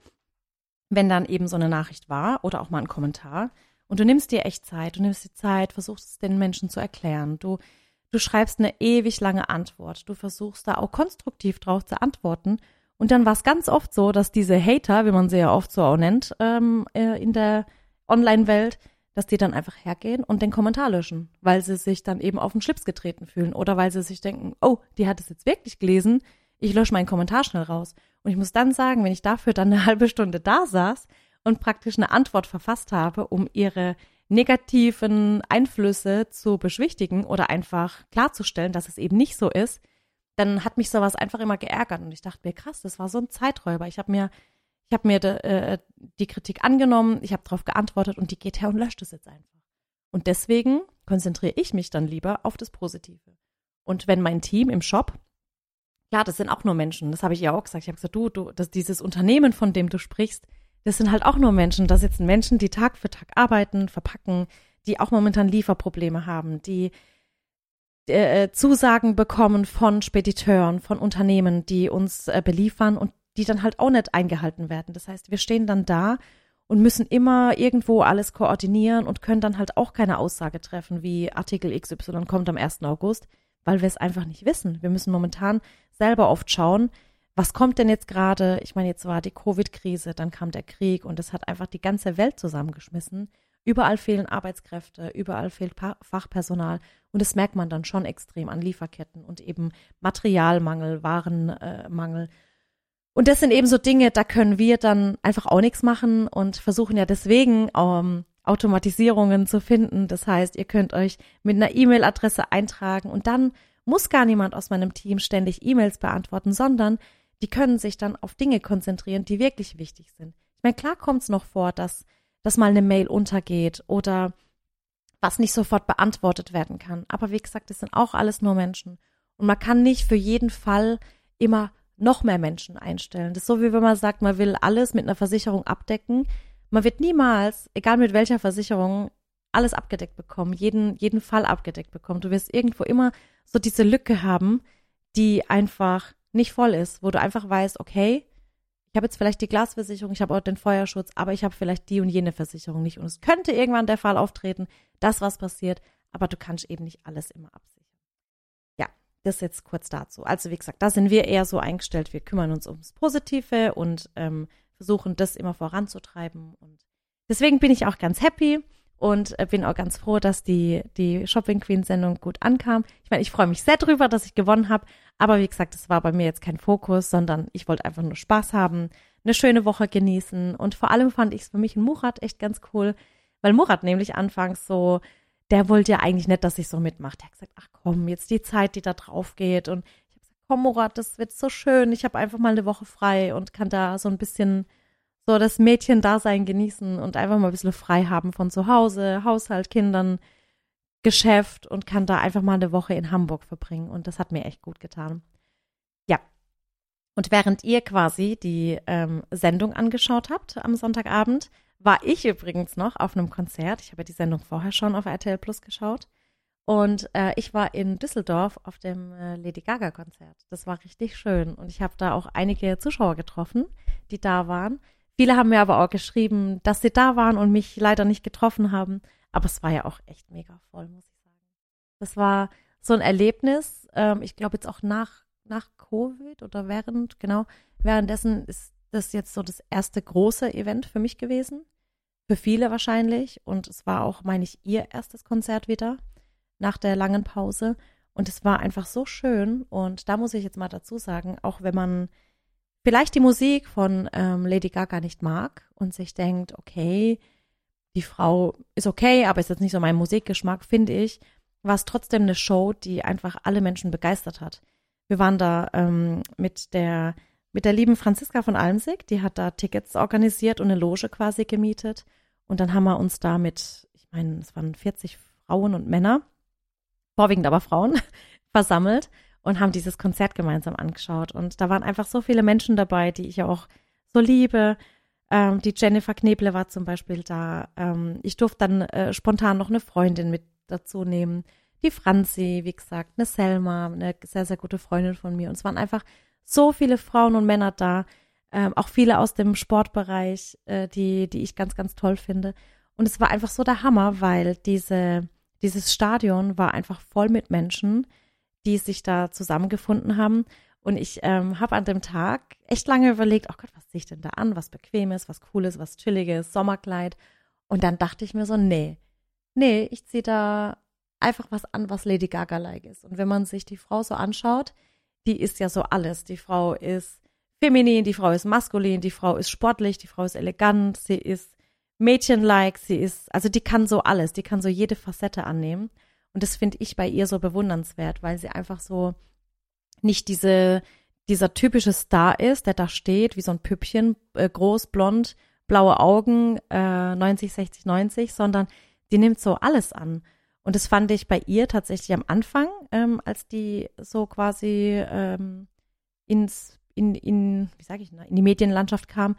wenn dann eben so eine Nachricht war oder auch mal ein Kommentar und du nimmst dir echt Zeit, du nimmst dir Zeit, versuchst es den Menschen zu erklären, du, du schreibst eine ewig lange Antwort, du versuchst da auch konstruktiv drauf zu antworten und dann war es ganz oft so, dass diese Hater, wie man sie ja oft so auch nennt, ähm, äh, in der Online-Welt, dass die dann einfach hergehen und den Kommentar löschen, weil sie sich dann eben auf den Schlips getreten fühlen oder weil sie sich denken, oh, die hat es jetzt wirklich gelesen, ich lösche meinen Kommentar schnell raus. Und ich muss dann sagen, wenn ich dafür dann eine halbe Stunde da saß und praktisch eine Antwort verfasst habe, um ihre negativen Einflüsse zu beschwichtigen oder einfach klarzustellen, dass es eben nicht so ist, dann hat mich sowas einfach immer geärgert und ich dachte mir, krass, das war so ein Zeiträuber. Ich habe mir ich habe mir de, äh, die Kritik angenommen, ich habe darauf geantwortet und die geht her und löscht es jetzt einfach. Und deswegen konzentriere ich mich dann lieber auf das Positive. Und wenn mein Team im Shop, klar, das sind auch nur Menschen, das habe ich ja auch gesagt. Ich habe gesagt, du, du, das, dieses Unternehmen, von dem du sprichst, das sind halt auch nur Menschen. Da sitzen Menschen, die Tag für Tag arbeiten, verpacken, die auch momentan Lieferprobleme haben, die äh, Zusagen bekommen von Spediteuren, von Unternehmen, die uns äh, beliefern und die dann halt auch nicht eingehalten werden. Das heißt, wir stehen dann da und müssen immer irgendwo alles koordinieren und können dann halt auch keine Aussage treffen, wie Artikel XY kommt am 1. August, weil wir es einfach nicht wissen. Wir müssen momentan selber oft schauen, was kommt denn jetzt gerade? Ich meine, jetzt war die Covid-Krise, dann kam der Krieg und es hat einfach die ganze Welt zusammengeschmissen. Überall fehlen Arbeitskräfte, überall fehlt pa Fachpersonal und das merkt man dann schon extrem an Lieferketten und eben Materialmangel, Warenmangel. Äh, und das sind eben so Dinge, da können wir dann einfach auch nichts machen und versuchen ja deswegen ähm, Automatisierungen zu finden. Das heißt, ihr könnt euch mit einer E-Mail-Adresse eintragen und dann muss gar niemand aus meinem Team ständig E-Mails beantworten, sondern die können sich dann auf Dinge konzentrieren, die wirklich wichtig sind. Ich meine, klar kommt es noch vor, dass, dass mal eine Mail untergeht oder was nicht sofort beantwortet werden kann. Aber wie gesagt, das sind auch alles nur Menschen. Und man kann nicht für jeden Fall immer noch mehr Menschen einstellen. Das ist so, wie wenn man sagt, man will alles mit einer Versicherung abdecken. Man wird niemals, egal mit welcher Versicherung, alles abgedeckt bekommen, jeden, jeden Fall abgedeckt bekommen. Du wirst irgendwo immer so diese Lücke haben, die einfach nicht voll ist, wo du einfach weißt, okay, ich habe jetzt vielleicht die Glasversicherung, ich habe auch den Feuerschutz, aber ich habe vielleicht die und jene Versicherung nicht. Und es könnte irgendwann der Fall auftreten, dass was passiert, aber du kannst eben nicht alles immer absichern. Das jetzt kurz dazu. Also wie gesagt, da sind wir eher so eingestellt, wir kümmern uns ums Positive und ähm, versuchen das immer voranzutreiben. Und deswegen bin ich auch ganz happy und äh, bin auch ganz froh, dass die, die Shopping Queen Sendung gut ankam. Ich meine, ich freue mich sehr drüber, dass ich gewonnen habe, aber wie gesagt, das war bei mir jetzt kein Fokus, sondern ich wollte einfach nur Spaß haben, eine schöne Woche genießen und vor allem fand ich es für mich in Murat echt ganz cool, weil Murat nämlich anfangs so der wollte ja eigentlich nicht, dass ich so mitmache. Der hat gesagt, ach komm, jetzt die Zeit, die da drauf geht. Und ich habe gesagt, komm, Murat, das wird so schön. Ich habe einfach mal eine Woche frei und kann da so ein bisschen so das Mädchen-Dasein genießen und einfach mal ein bisschen frei haben von zu Hause, Haushalt, Kindern, Geschäft und kann da einfach mal eine Woche in Hamburg verbringen. Und das hat mir echt gut getan. Ja. Und während ihr quasi die ähm, Sendung angeschaut habt am Sonntagabend, war ich übrigens noch auf einem Konzert. Ich habe ja die Sendung vorher schon auf RTL Plus geschaut. Und äh, ich war in Düsseldorf auf dem äh, Lady Gaga Konzert. Das war richtig schön. Und ich habe da auch einige Zuschauer getroffen, die da waren. Viele haben mir aber auch geschrieben, dass sie da waren und mich leider nicht getroffen haben. Aber es war ja auch echt mega voll, muss ich sagen. Das war so ein Erlebnis. Ähm, ich glaube jetzt auch nach, nach Covid oder während, genau, währenddessen ist das jetzt so das erste große Event für mich gewesen. Für viele wahrscheinlich. Und es war auch, meine ich, ihr erstes Konzert wieder nach der langen Pause. Und es war einfach so schön. Und da muss ich jetzt mal dazu sagen, auch wenn man vielleicht die Musik von ähm, Lady Gaga nicht mag und sich denkt, okay, die Frau ist okay, aber ist jetzt nicht so mein Musikgeschmack, finde ich, war es trotzdem eine Show, die einfach alle Menschen begeistert hat. Wir waren da ähm, mit der mit der lieben Franziska von Almsig, die hat da Tickets organisiert und eine Loge quasi gemietet. Und dann haben wir uns da mit, ich meine, es waren 40 Frauen und Männer, vorwiegend aber Frauen, versammelt und haben dieses Konzert gemeinsam angeschaut. Und da waren einfach so viele Menschen dabei, die ich ja auch so liebe. Ähm, die Jennifer Kneble war zum Beispiel da. Ähm, ich durfte dann äh, spontan noch eine Freundin mit dazu nehmen. Die Franzi, wie gesagt, eine Selma, eine sehr, sehr gute Freundin von mir. Und es waren einfach so viele Frauen und Männer da, ähm, auch viele aus dem Sportbereich, äh, die, die ich ganz, ganz toll finde. Und es war einfach so der Hammer, weil diese, dieses Stadion war einfach voll mit Menschen, die sich da zusammengefunden haben. Und ich ähm, habe an dem Tag echt lange überlegt, oh Gott, was ziehe ich denn da an? Was Bequemes, was Cooles, was Chilliges, Sommerkleid. Und dann dachte ich mir so, nee, nee, ich ziehe da einfach was an, was Lady Gaga-like ist. Und wenn man sich die Frau so anschaut, die ist ja so alles. Die Frau ist feminin, die Frau ist maskulin, die Frau ist sportlich, die Frau ist elegant, sie ist mädchenlike, sie ist, also die kann so alles, die kann so jede Facette annehmen. Und das finde ich bei ihr so bewundernswert, weil sie einfach so nicht diese, dieser typische Star ist, der da steht, wie so ein Püppchen, äh, groß, blond, blaue Augen, äh, 90, 60, 90, sondern die nimmt so alles an. Und das fand ich bei ihr tatsächlich am Anfang, ähm, als die so quasi ähm, ins, in, in, wie sage ich, in die Medienlandschaft kam,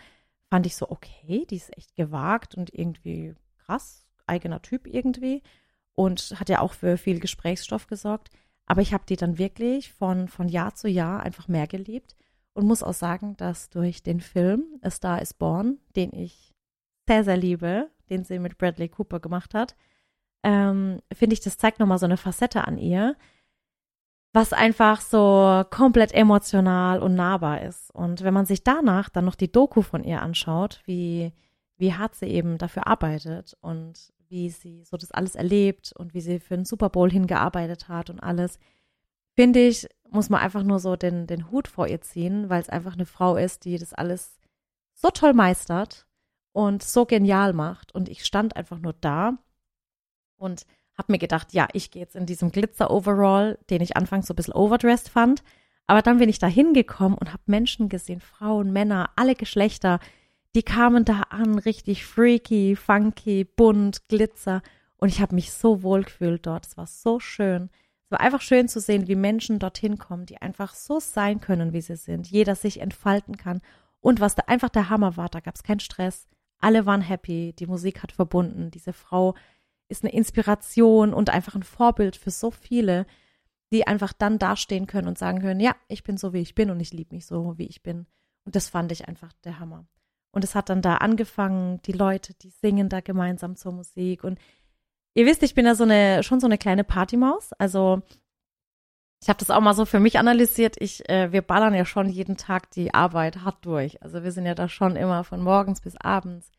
fand ich so, okay, die ist echt gewagt und irgendwie krass, eigener Typ irgendwie und hat ja auch für viel Gesprächsstoff gesorgt. Aber ich habe die dann wirklich von, von Jahr zu Jahr einfach mehr geliebt und muss auch sagen, dass durch den Film A Star is Born, den ich sehr, sehr liebe, den sie mit Bradley Cooper gemacht hat, ähm, finde ich, das zeigt nochmal so eine Facette an ihr, was einfach so komplett emotional und nahbar ist. Und wenn man sich danach dann noch die Doku von ihr anschaut, wie, wie hart sie eben dafür arbeitet und wie sie so das alles erlebt und wie sie für den Super Bowl hingearbeitet hat und alles, finde ich, muss man einfach nur so den, den Hut vor ihr ziehen, weil es einfach eine Frau ist, die das alles so toll meistert und so genial macht. Und ich stand einfach nur da und habe mir gedacht, ja, ich gehe jetzt in diesem Glitzer-Overall, den ich anfangs so ein bisschen overdressed fand. Aber dann bin ich da hingekommen und habe Menschen gesehen, Frauen, Männer, alle Geschlechter, die kamen da an, richtig freaky, funky, bunt, Glitzer. Und ich habe mich so wohl gefühlt dort. Es war so schön. Es war einfach schön zu sehen, wie Menschen dorthin kommen, die einfach so sein können, wie sie sind. Jeder sich entfalten kann. Und was da einfach der Hammer war, da gab es keinen Stress. Alle waren happy. Die Musik hat verbunden. Diese Frau ist eine Inspiration und einfach ein Vorbild für so viele, die einfach dann dastehen können und sagen können, ja, ich bin so, wie ich bin und ich liebe mich so, wie ich bin. Und das fand ich einfach der Hammer. Und es hat dann da angefangen, die Leute, die singen da gemeinsam zur Musik. Und ihr wisst, ich bin ja so eine, schon so eine kleine Partymaus. Also ich habe das auch mal so für mich analysiert. Ich, äh, wir ballern ja schon jeden Tag die Arbeit hart durch. Also wir sind ja da schon immer von morgens bis abends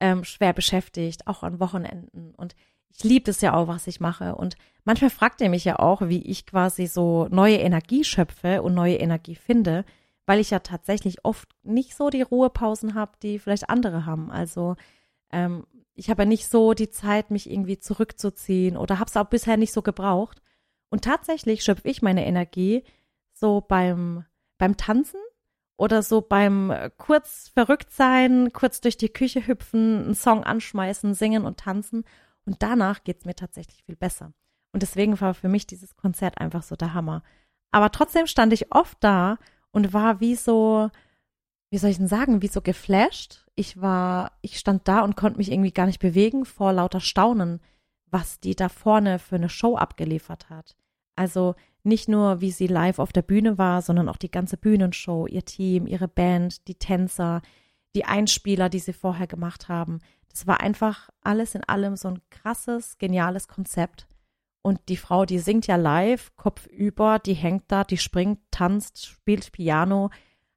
ähm, schwer beschäftigt, auch an Wochenenden. Und ich liebe es ja auch, was ich mache. Und manchmal fragt ihr mich ja auch, wie ich quasi so neue Energie schöpfe und neue Energie finde, weil ich ja tatsächlich oft nicht so die Ruhepausen habe, die vielleicht andere haben. Also ähm, ich habe ja nicht so die Zeit, mich irgendwie zurückzuziehen oder habe es auch bisher nicht so gebraucht. Und tatsächlich schöpfe ich meine Energie so beim, beim Tanzen oder so beim äh, kurz verrückt sein, kurz durch die Küche hüpfen, einen Song anschmeißen, singen und tanzen. Und danach geht's mir tatsächlich viel besser. Und deswegen war für mich dieses Konzert einfach so der Hammer. Aber trotzdem stand ich oft da und war wie so, wie soll ich denn sagen, wie so geflasht. Ich war, ich stand da und konnte mich irgendwie gar nicht bewegen vor lauter Staunen, was die da vorne für eine Show abgeliefert hat. Also nicht nur, wie sie live auf der Bühne war, sondern auch die ganze Bühnenshow, ihr Team, ihre Band, die Tänzer, die Einspieler, die sie vorher gemacht haben. Das war einfach alles in allem so ein krasses, geniales Konzept. Und die Frau, die singt ja live, Kopf über, die hängt da, die springt, tanzt, spielt Piano.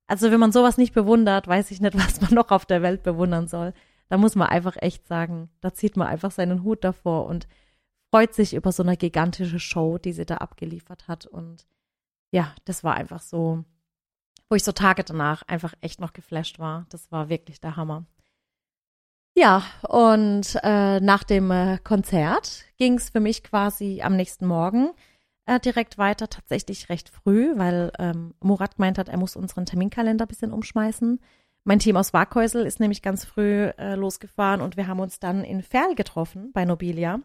Also wenn man sowas nicht bewundert, weiß ich nicht, was man noch auf der Welt bewundern soll. Da muss man einfach echt sagen, da zieht man einfach seinen Hut davor und freut sich über so eine gigantische Show, die sie da abgeliefert hat. Und ja, das war einfach so, wo ich so Tage danach einfach echt noch geflasht war. Das war wirklich der Hammer. Ja, und äh, nach dem äh, Konzert ging es für mich quasi am nächsten Morgen äh, direkt weiter, tatsächlich recht früh, weil ähm, Murat gemeint hat, er muss unseren Terminkalender ein bisschen umschmeißen. Mein Team aus Waghäusel ist nämlich ganz früh äh, losgefahren und wir haben uns dann in Ferl getroffen bei Nobilia.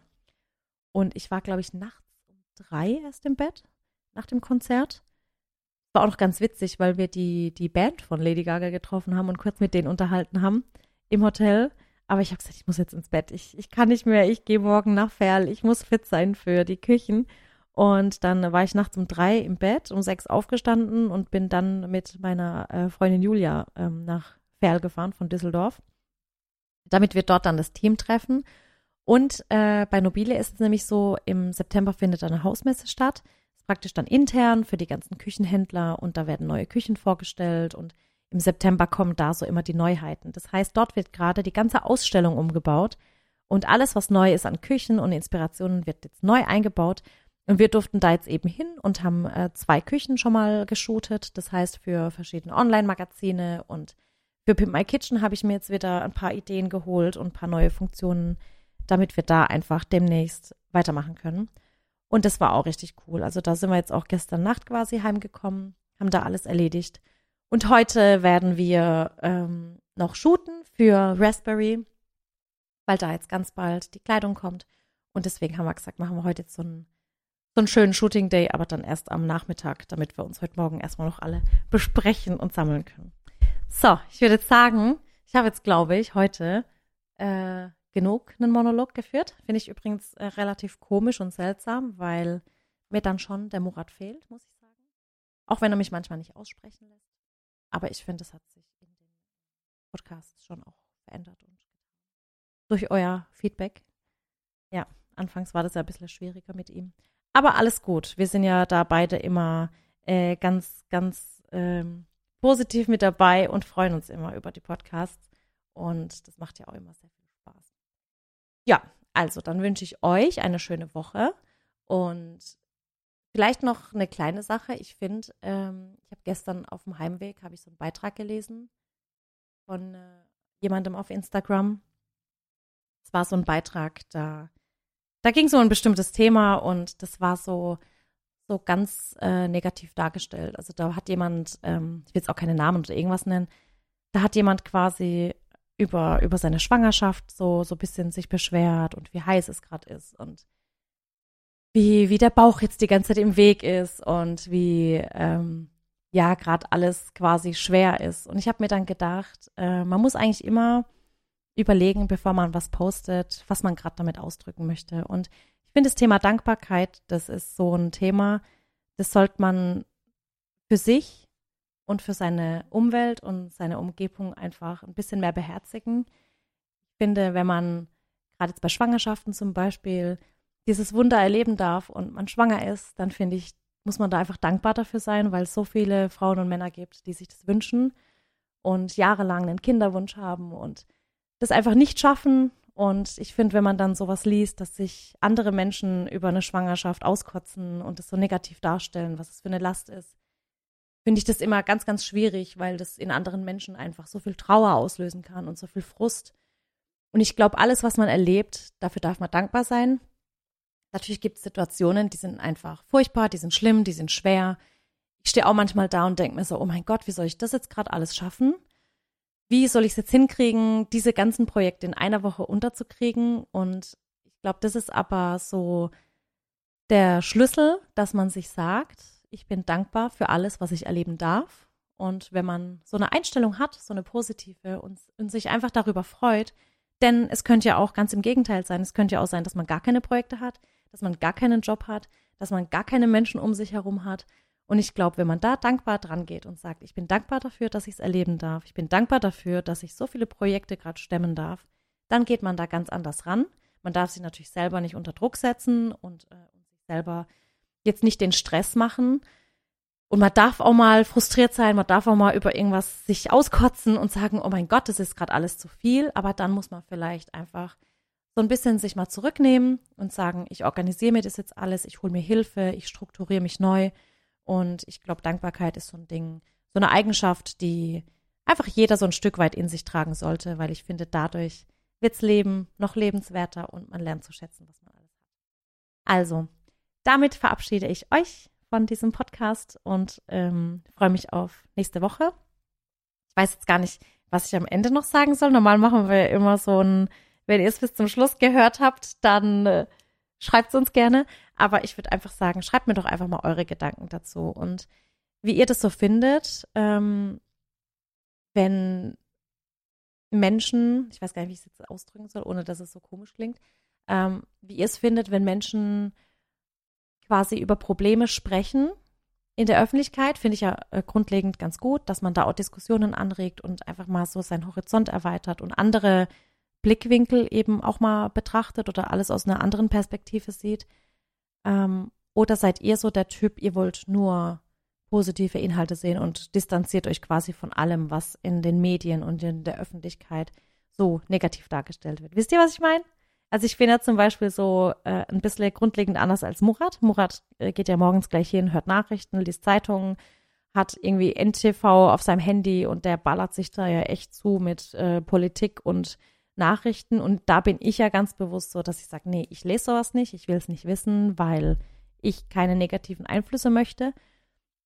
Und ich war, glaube ich, nachts um drei erst im Bett nach dem Konzert. War auch noch ganz witzig, weil wir die, die Band von Lady Gaga getroffen haben und kurz mit denen unterhalten haben im Hotel. Aber ich habe gesagt, ich muss jetzt ins Bett. Ich, ich kann nicht mehr. Ich gehe morgen nach Ferl. Ich muss fit sein für die Küchen. Und dann war ich nachts um drei im Bett, um sechs aufgestanden und bin dann mit meiner äh, Freundin Julia ähm, nach Ferl gefahren von Düsseldorf, damit wir dort dann das Team treffen. Und äh, bei Nobile ist es nämlich so, im September findet eine Hausmesse statt. Praktisch dann intern für die ganzen Küchenhändler und da werden neue Küchen vorgestellt und im September kommen da so immer die Neuheiten. Das heißt, dort wird gerade die ganze Ausstellung umgebaut und alles, was neu ist an Küchen und Inspirationen, wird jetzt neu eingebaut. Und wir durften da jetzt eben hin und haben äh, zwei Küchen schon mal geshootet. Das heißt, für verschiedene Online-Magazine und für Pimp My Kitchen habe ich mir jetzt wieder ein paar Ideen geholt und ein paar neue Funktionen, damit wir da einfach demnächst weitermachen können. Und das war auch richtig cool. Also da sind wir jetzt auch gestern Nacht quasi heimgekommen, haben da alles erledigt. Und heute werden wir ähm, noch shooten für Raspberry, weil da jetzt ganz bald die Kleidung kommt. Und deswegen haben wir gesagt, machen wir heute jetzt so einen, so einen schönen Shooting Day, aber dann erst am Nachmittag, damit wir uns heute Morgen erstmal noch alle besprechen und sammeln können. So, ich würde jetzt sagen, ich habe jetzt, glaube ich, heute äh, genug einen Monolog geführt. Finde ich übrigens äh, relativ komisch und seltsam, weil mir dann schon der Murat fehlt, muss ich sagen. Auch wenn er mich manchmal nicht aussprechen lässt. Aber ich finde, es hat sich in den Podcasts schon auch verändert und durch euer Feedback. Ja, anfangs war das ja ein bisschen schwieriger mit ihm. Aber alles gut. Wir sind ja da beide immer äh, ganz, ganz ähm, positiv mit dabei und freuen uns immer über die Podcasts. Und das macht ja auch immer sehr viel Spaß. Ja, also dann wünsche ich euch eine schöne Woche und Vielleicht noch eine kleine Sache. Ich finde, ähm, ich habe gestern auf dem Heimweg habe ich so einen Beitrag gelesen von äh, jemandem auf Instagram. Es war so ein Beitrag, da da ging es um ein bestimmtes Thema und das war so so ganz äh, negativ dargestellt. Also da hat jemand, ähm, ich will jetzt auch keine Namen oder irgendwas nennen, da hat jemand quasi über über seine Schwangerschaft so so ein bisschen sich beschwert und wie heiß es gerade ist und wie, wie der Bauch jetzt die ganze Zeit im Weg ist und wie ähm, ja gerade alles quasi schwer ist. Und ich habe mir dann gedacht, äh, man muss eigentlich immer überlegen, bevor man was postet, was man gerade damit ausdrücken möchte. Und ich finde das Thema Dankbarkeit, das ist so ein Thema, das sollte man für sich und für seine Umwelt und seine Umgebung einfach ein bisschen mehr beherzigen. Ich finde, wenn man gerade jetzt bei Schwangerschaften zum Beispiel dieses Wunder erleben darf und man schwanger ist, dann finde ich, muss man da einfach dankbar dafür sein, weil es so viele Frauen und Männer gibt, die sich das wünschen und jahrelang einen Kinderwunsch haben und das einfach nicht schaffen. Und ich finde, wenn man dann sowas liest, dass sich andere Menschen über eine Schwangerschaft auskotzen und es so negativ darstellen, was es für eine Last ist, finde ich das immer ganz, ganz schwierig, weil das in anderen Menschen einfach so viel Trauer auslösen kann und so viel Frust. Und ich glaube, alles, was man erlebt, dafür darf man dankbar sein. Natürlich gibt es Situationen, die sind einfach furchtbar, die sind schlimm, die sind schwer. Ich stehe auch manchmal da und denke mir so, oh mein Gott, wie soll ich das jetzt gerade alles schaffen? Wie soll ich es jetzt hinkriegen, diese ganzen Projekte in einer Woche unterzukriegen? Und ich glaube, das ist aber so der Schlüssel, dass man sich sagt, ich bin dankbar für alles, was ich erleben darf. Und wenn man so eine Einstellung hat, so eine positive und, und sich einfach darüber freut, denn es könnte ja auch ganz im Gegenteil sein. Es könnte ja auch sein, dass man gar keine Projekte hat, dass man gar keinen Job hat, dass man gar keine Menschen um sich herum hat. Und ich glaube, wenn man da dankbar dran geht und sagt, ich bin dankbar dafür, dass ich es erleben darf, ich bin dankbar dafür, dass ich so viele Projekte gerade stemmen darf, dann geht man da ganz anders ran. Man darf sich natürlich selber nicht unter Druck setzen und, äh, selber jetzt nicht den Stress machen. Und man darf auch mal frustriert sein, man darf auch mal über irgendwas sich auskotzen und sagen, oh mein Gott, das ist gerade alles zu viel. Aber dann muss man vielleicht einfach so ein bisschen sich mal zurücknehmen und sagen, ich organisiere mir das jetzt alles, ich hole mir Hilfe, ich strukturiere mich neu. Und ich glaube, Dankbarkeit ist so ein Ding, so eine Eigenschaft, die einfach jeder so ein Stück weit in sich tragen sollte, weil ich finde, dadurch wirds Leben noch lebenswerter und man lernt zu schätzen, was man alles hat. Also, damit verabschiede ich euch von diesem Podcast und ähm, freue mich auf nächste Woche. Ich weiß jetzt gar nicht, was ich am Ende noch sagen soll. Normal machen wir immer so ein, wenn ihr es bis zum Schluss gehört habt, dann äh, schreibt es uns gerne. Aber ich würde einfach sagen, schreibt mir doch einfach mal eure Gedanken dazu und wie ihr das so findet, ähm, wenn Menschen, ich weiß gar nicht, wie ich es jetzt ausdrücken soll, ohne dass es so komisch klingt, ähm, wie ihr es findet, wenn Menschen quasi über Probleme sprechen in der Öffentlichkeit, finde ich ja äh, grundlegend ganz gut, dass man da auch Diskussionen anregt und einfach mal so seinen Horizont erweitert und andere Blickwinkel eben auch mal betrachtet oder alles aus einer anderen Perspektive sieht. Ähm, oder seid ihr so der Typ, ihr wollt nur positive Inhalte sehen und distanziert euch quasi von allem, was in den Medien und in der Öffentlichkeit so negativ dargestellt wird. Wisst ihr, was ich meine? Also ich bin ja zum Beispiel so äh, ein bisschen grundlegend anders als Murat. Murat äh, geht ja morgens gleich hin, hört Nachrichten, liest Zeitungen, hat irgendwie NTV auf seinem Handy und der ballert sich da ja echt zu mit äh, Politik und Nachrichten. Und da bin ich ja ganz bewusst so, dass ich sage, nee, ich lese sowas nicht, ich will es nicht wissen, weil ich keine negativen Einflüsse möchte.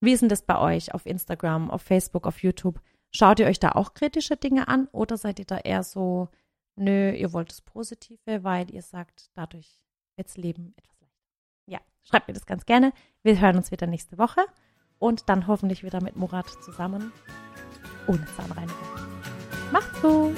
Wie ist denn das bei euch auf Instagram, auf Facebook, auf YouTube? Schaut ihr euch da auch kritische Dinge an oder seid ihr da eher so, nö, ihr wollt das Positive, weil ihr sagt, dadurch wird's Leben etwas leichter? Ja, schreibt mir das ganz gerne. Wir hören uns wieder nächste Woche und dann hoffentlich wieder mit Murat zusammen ohne Zahnreinigung. Macht's gut!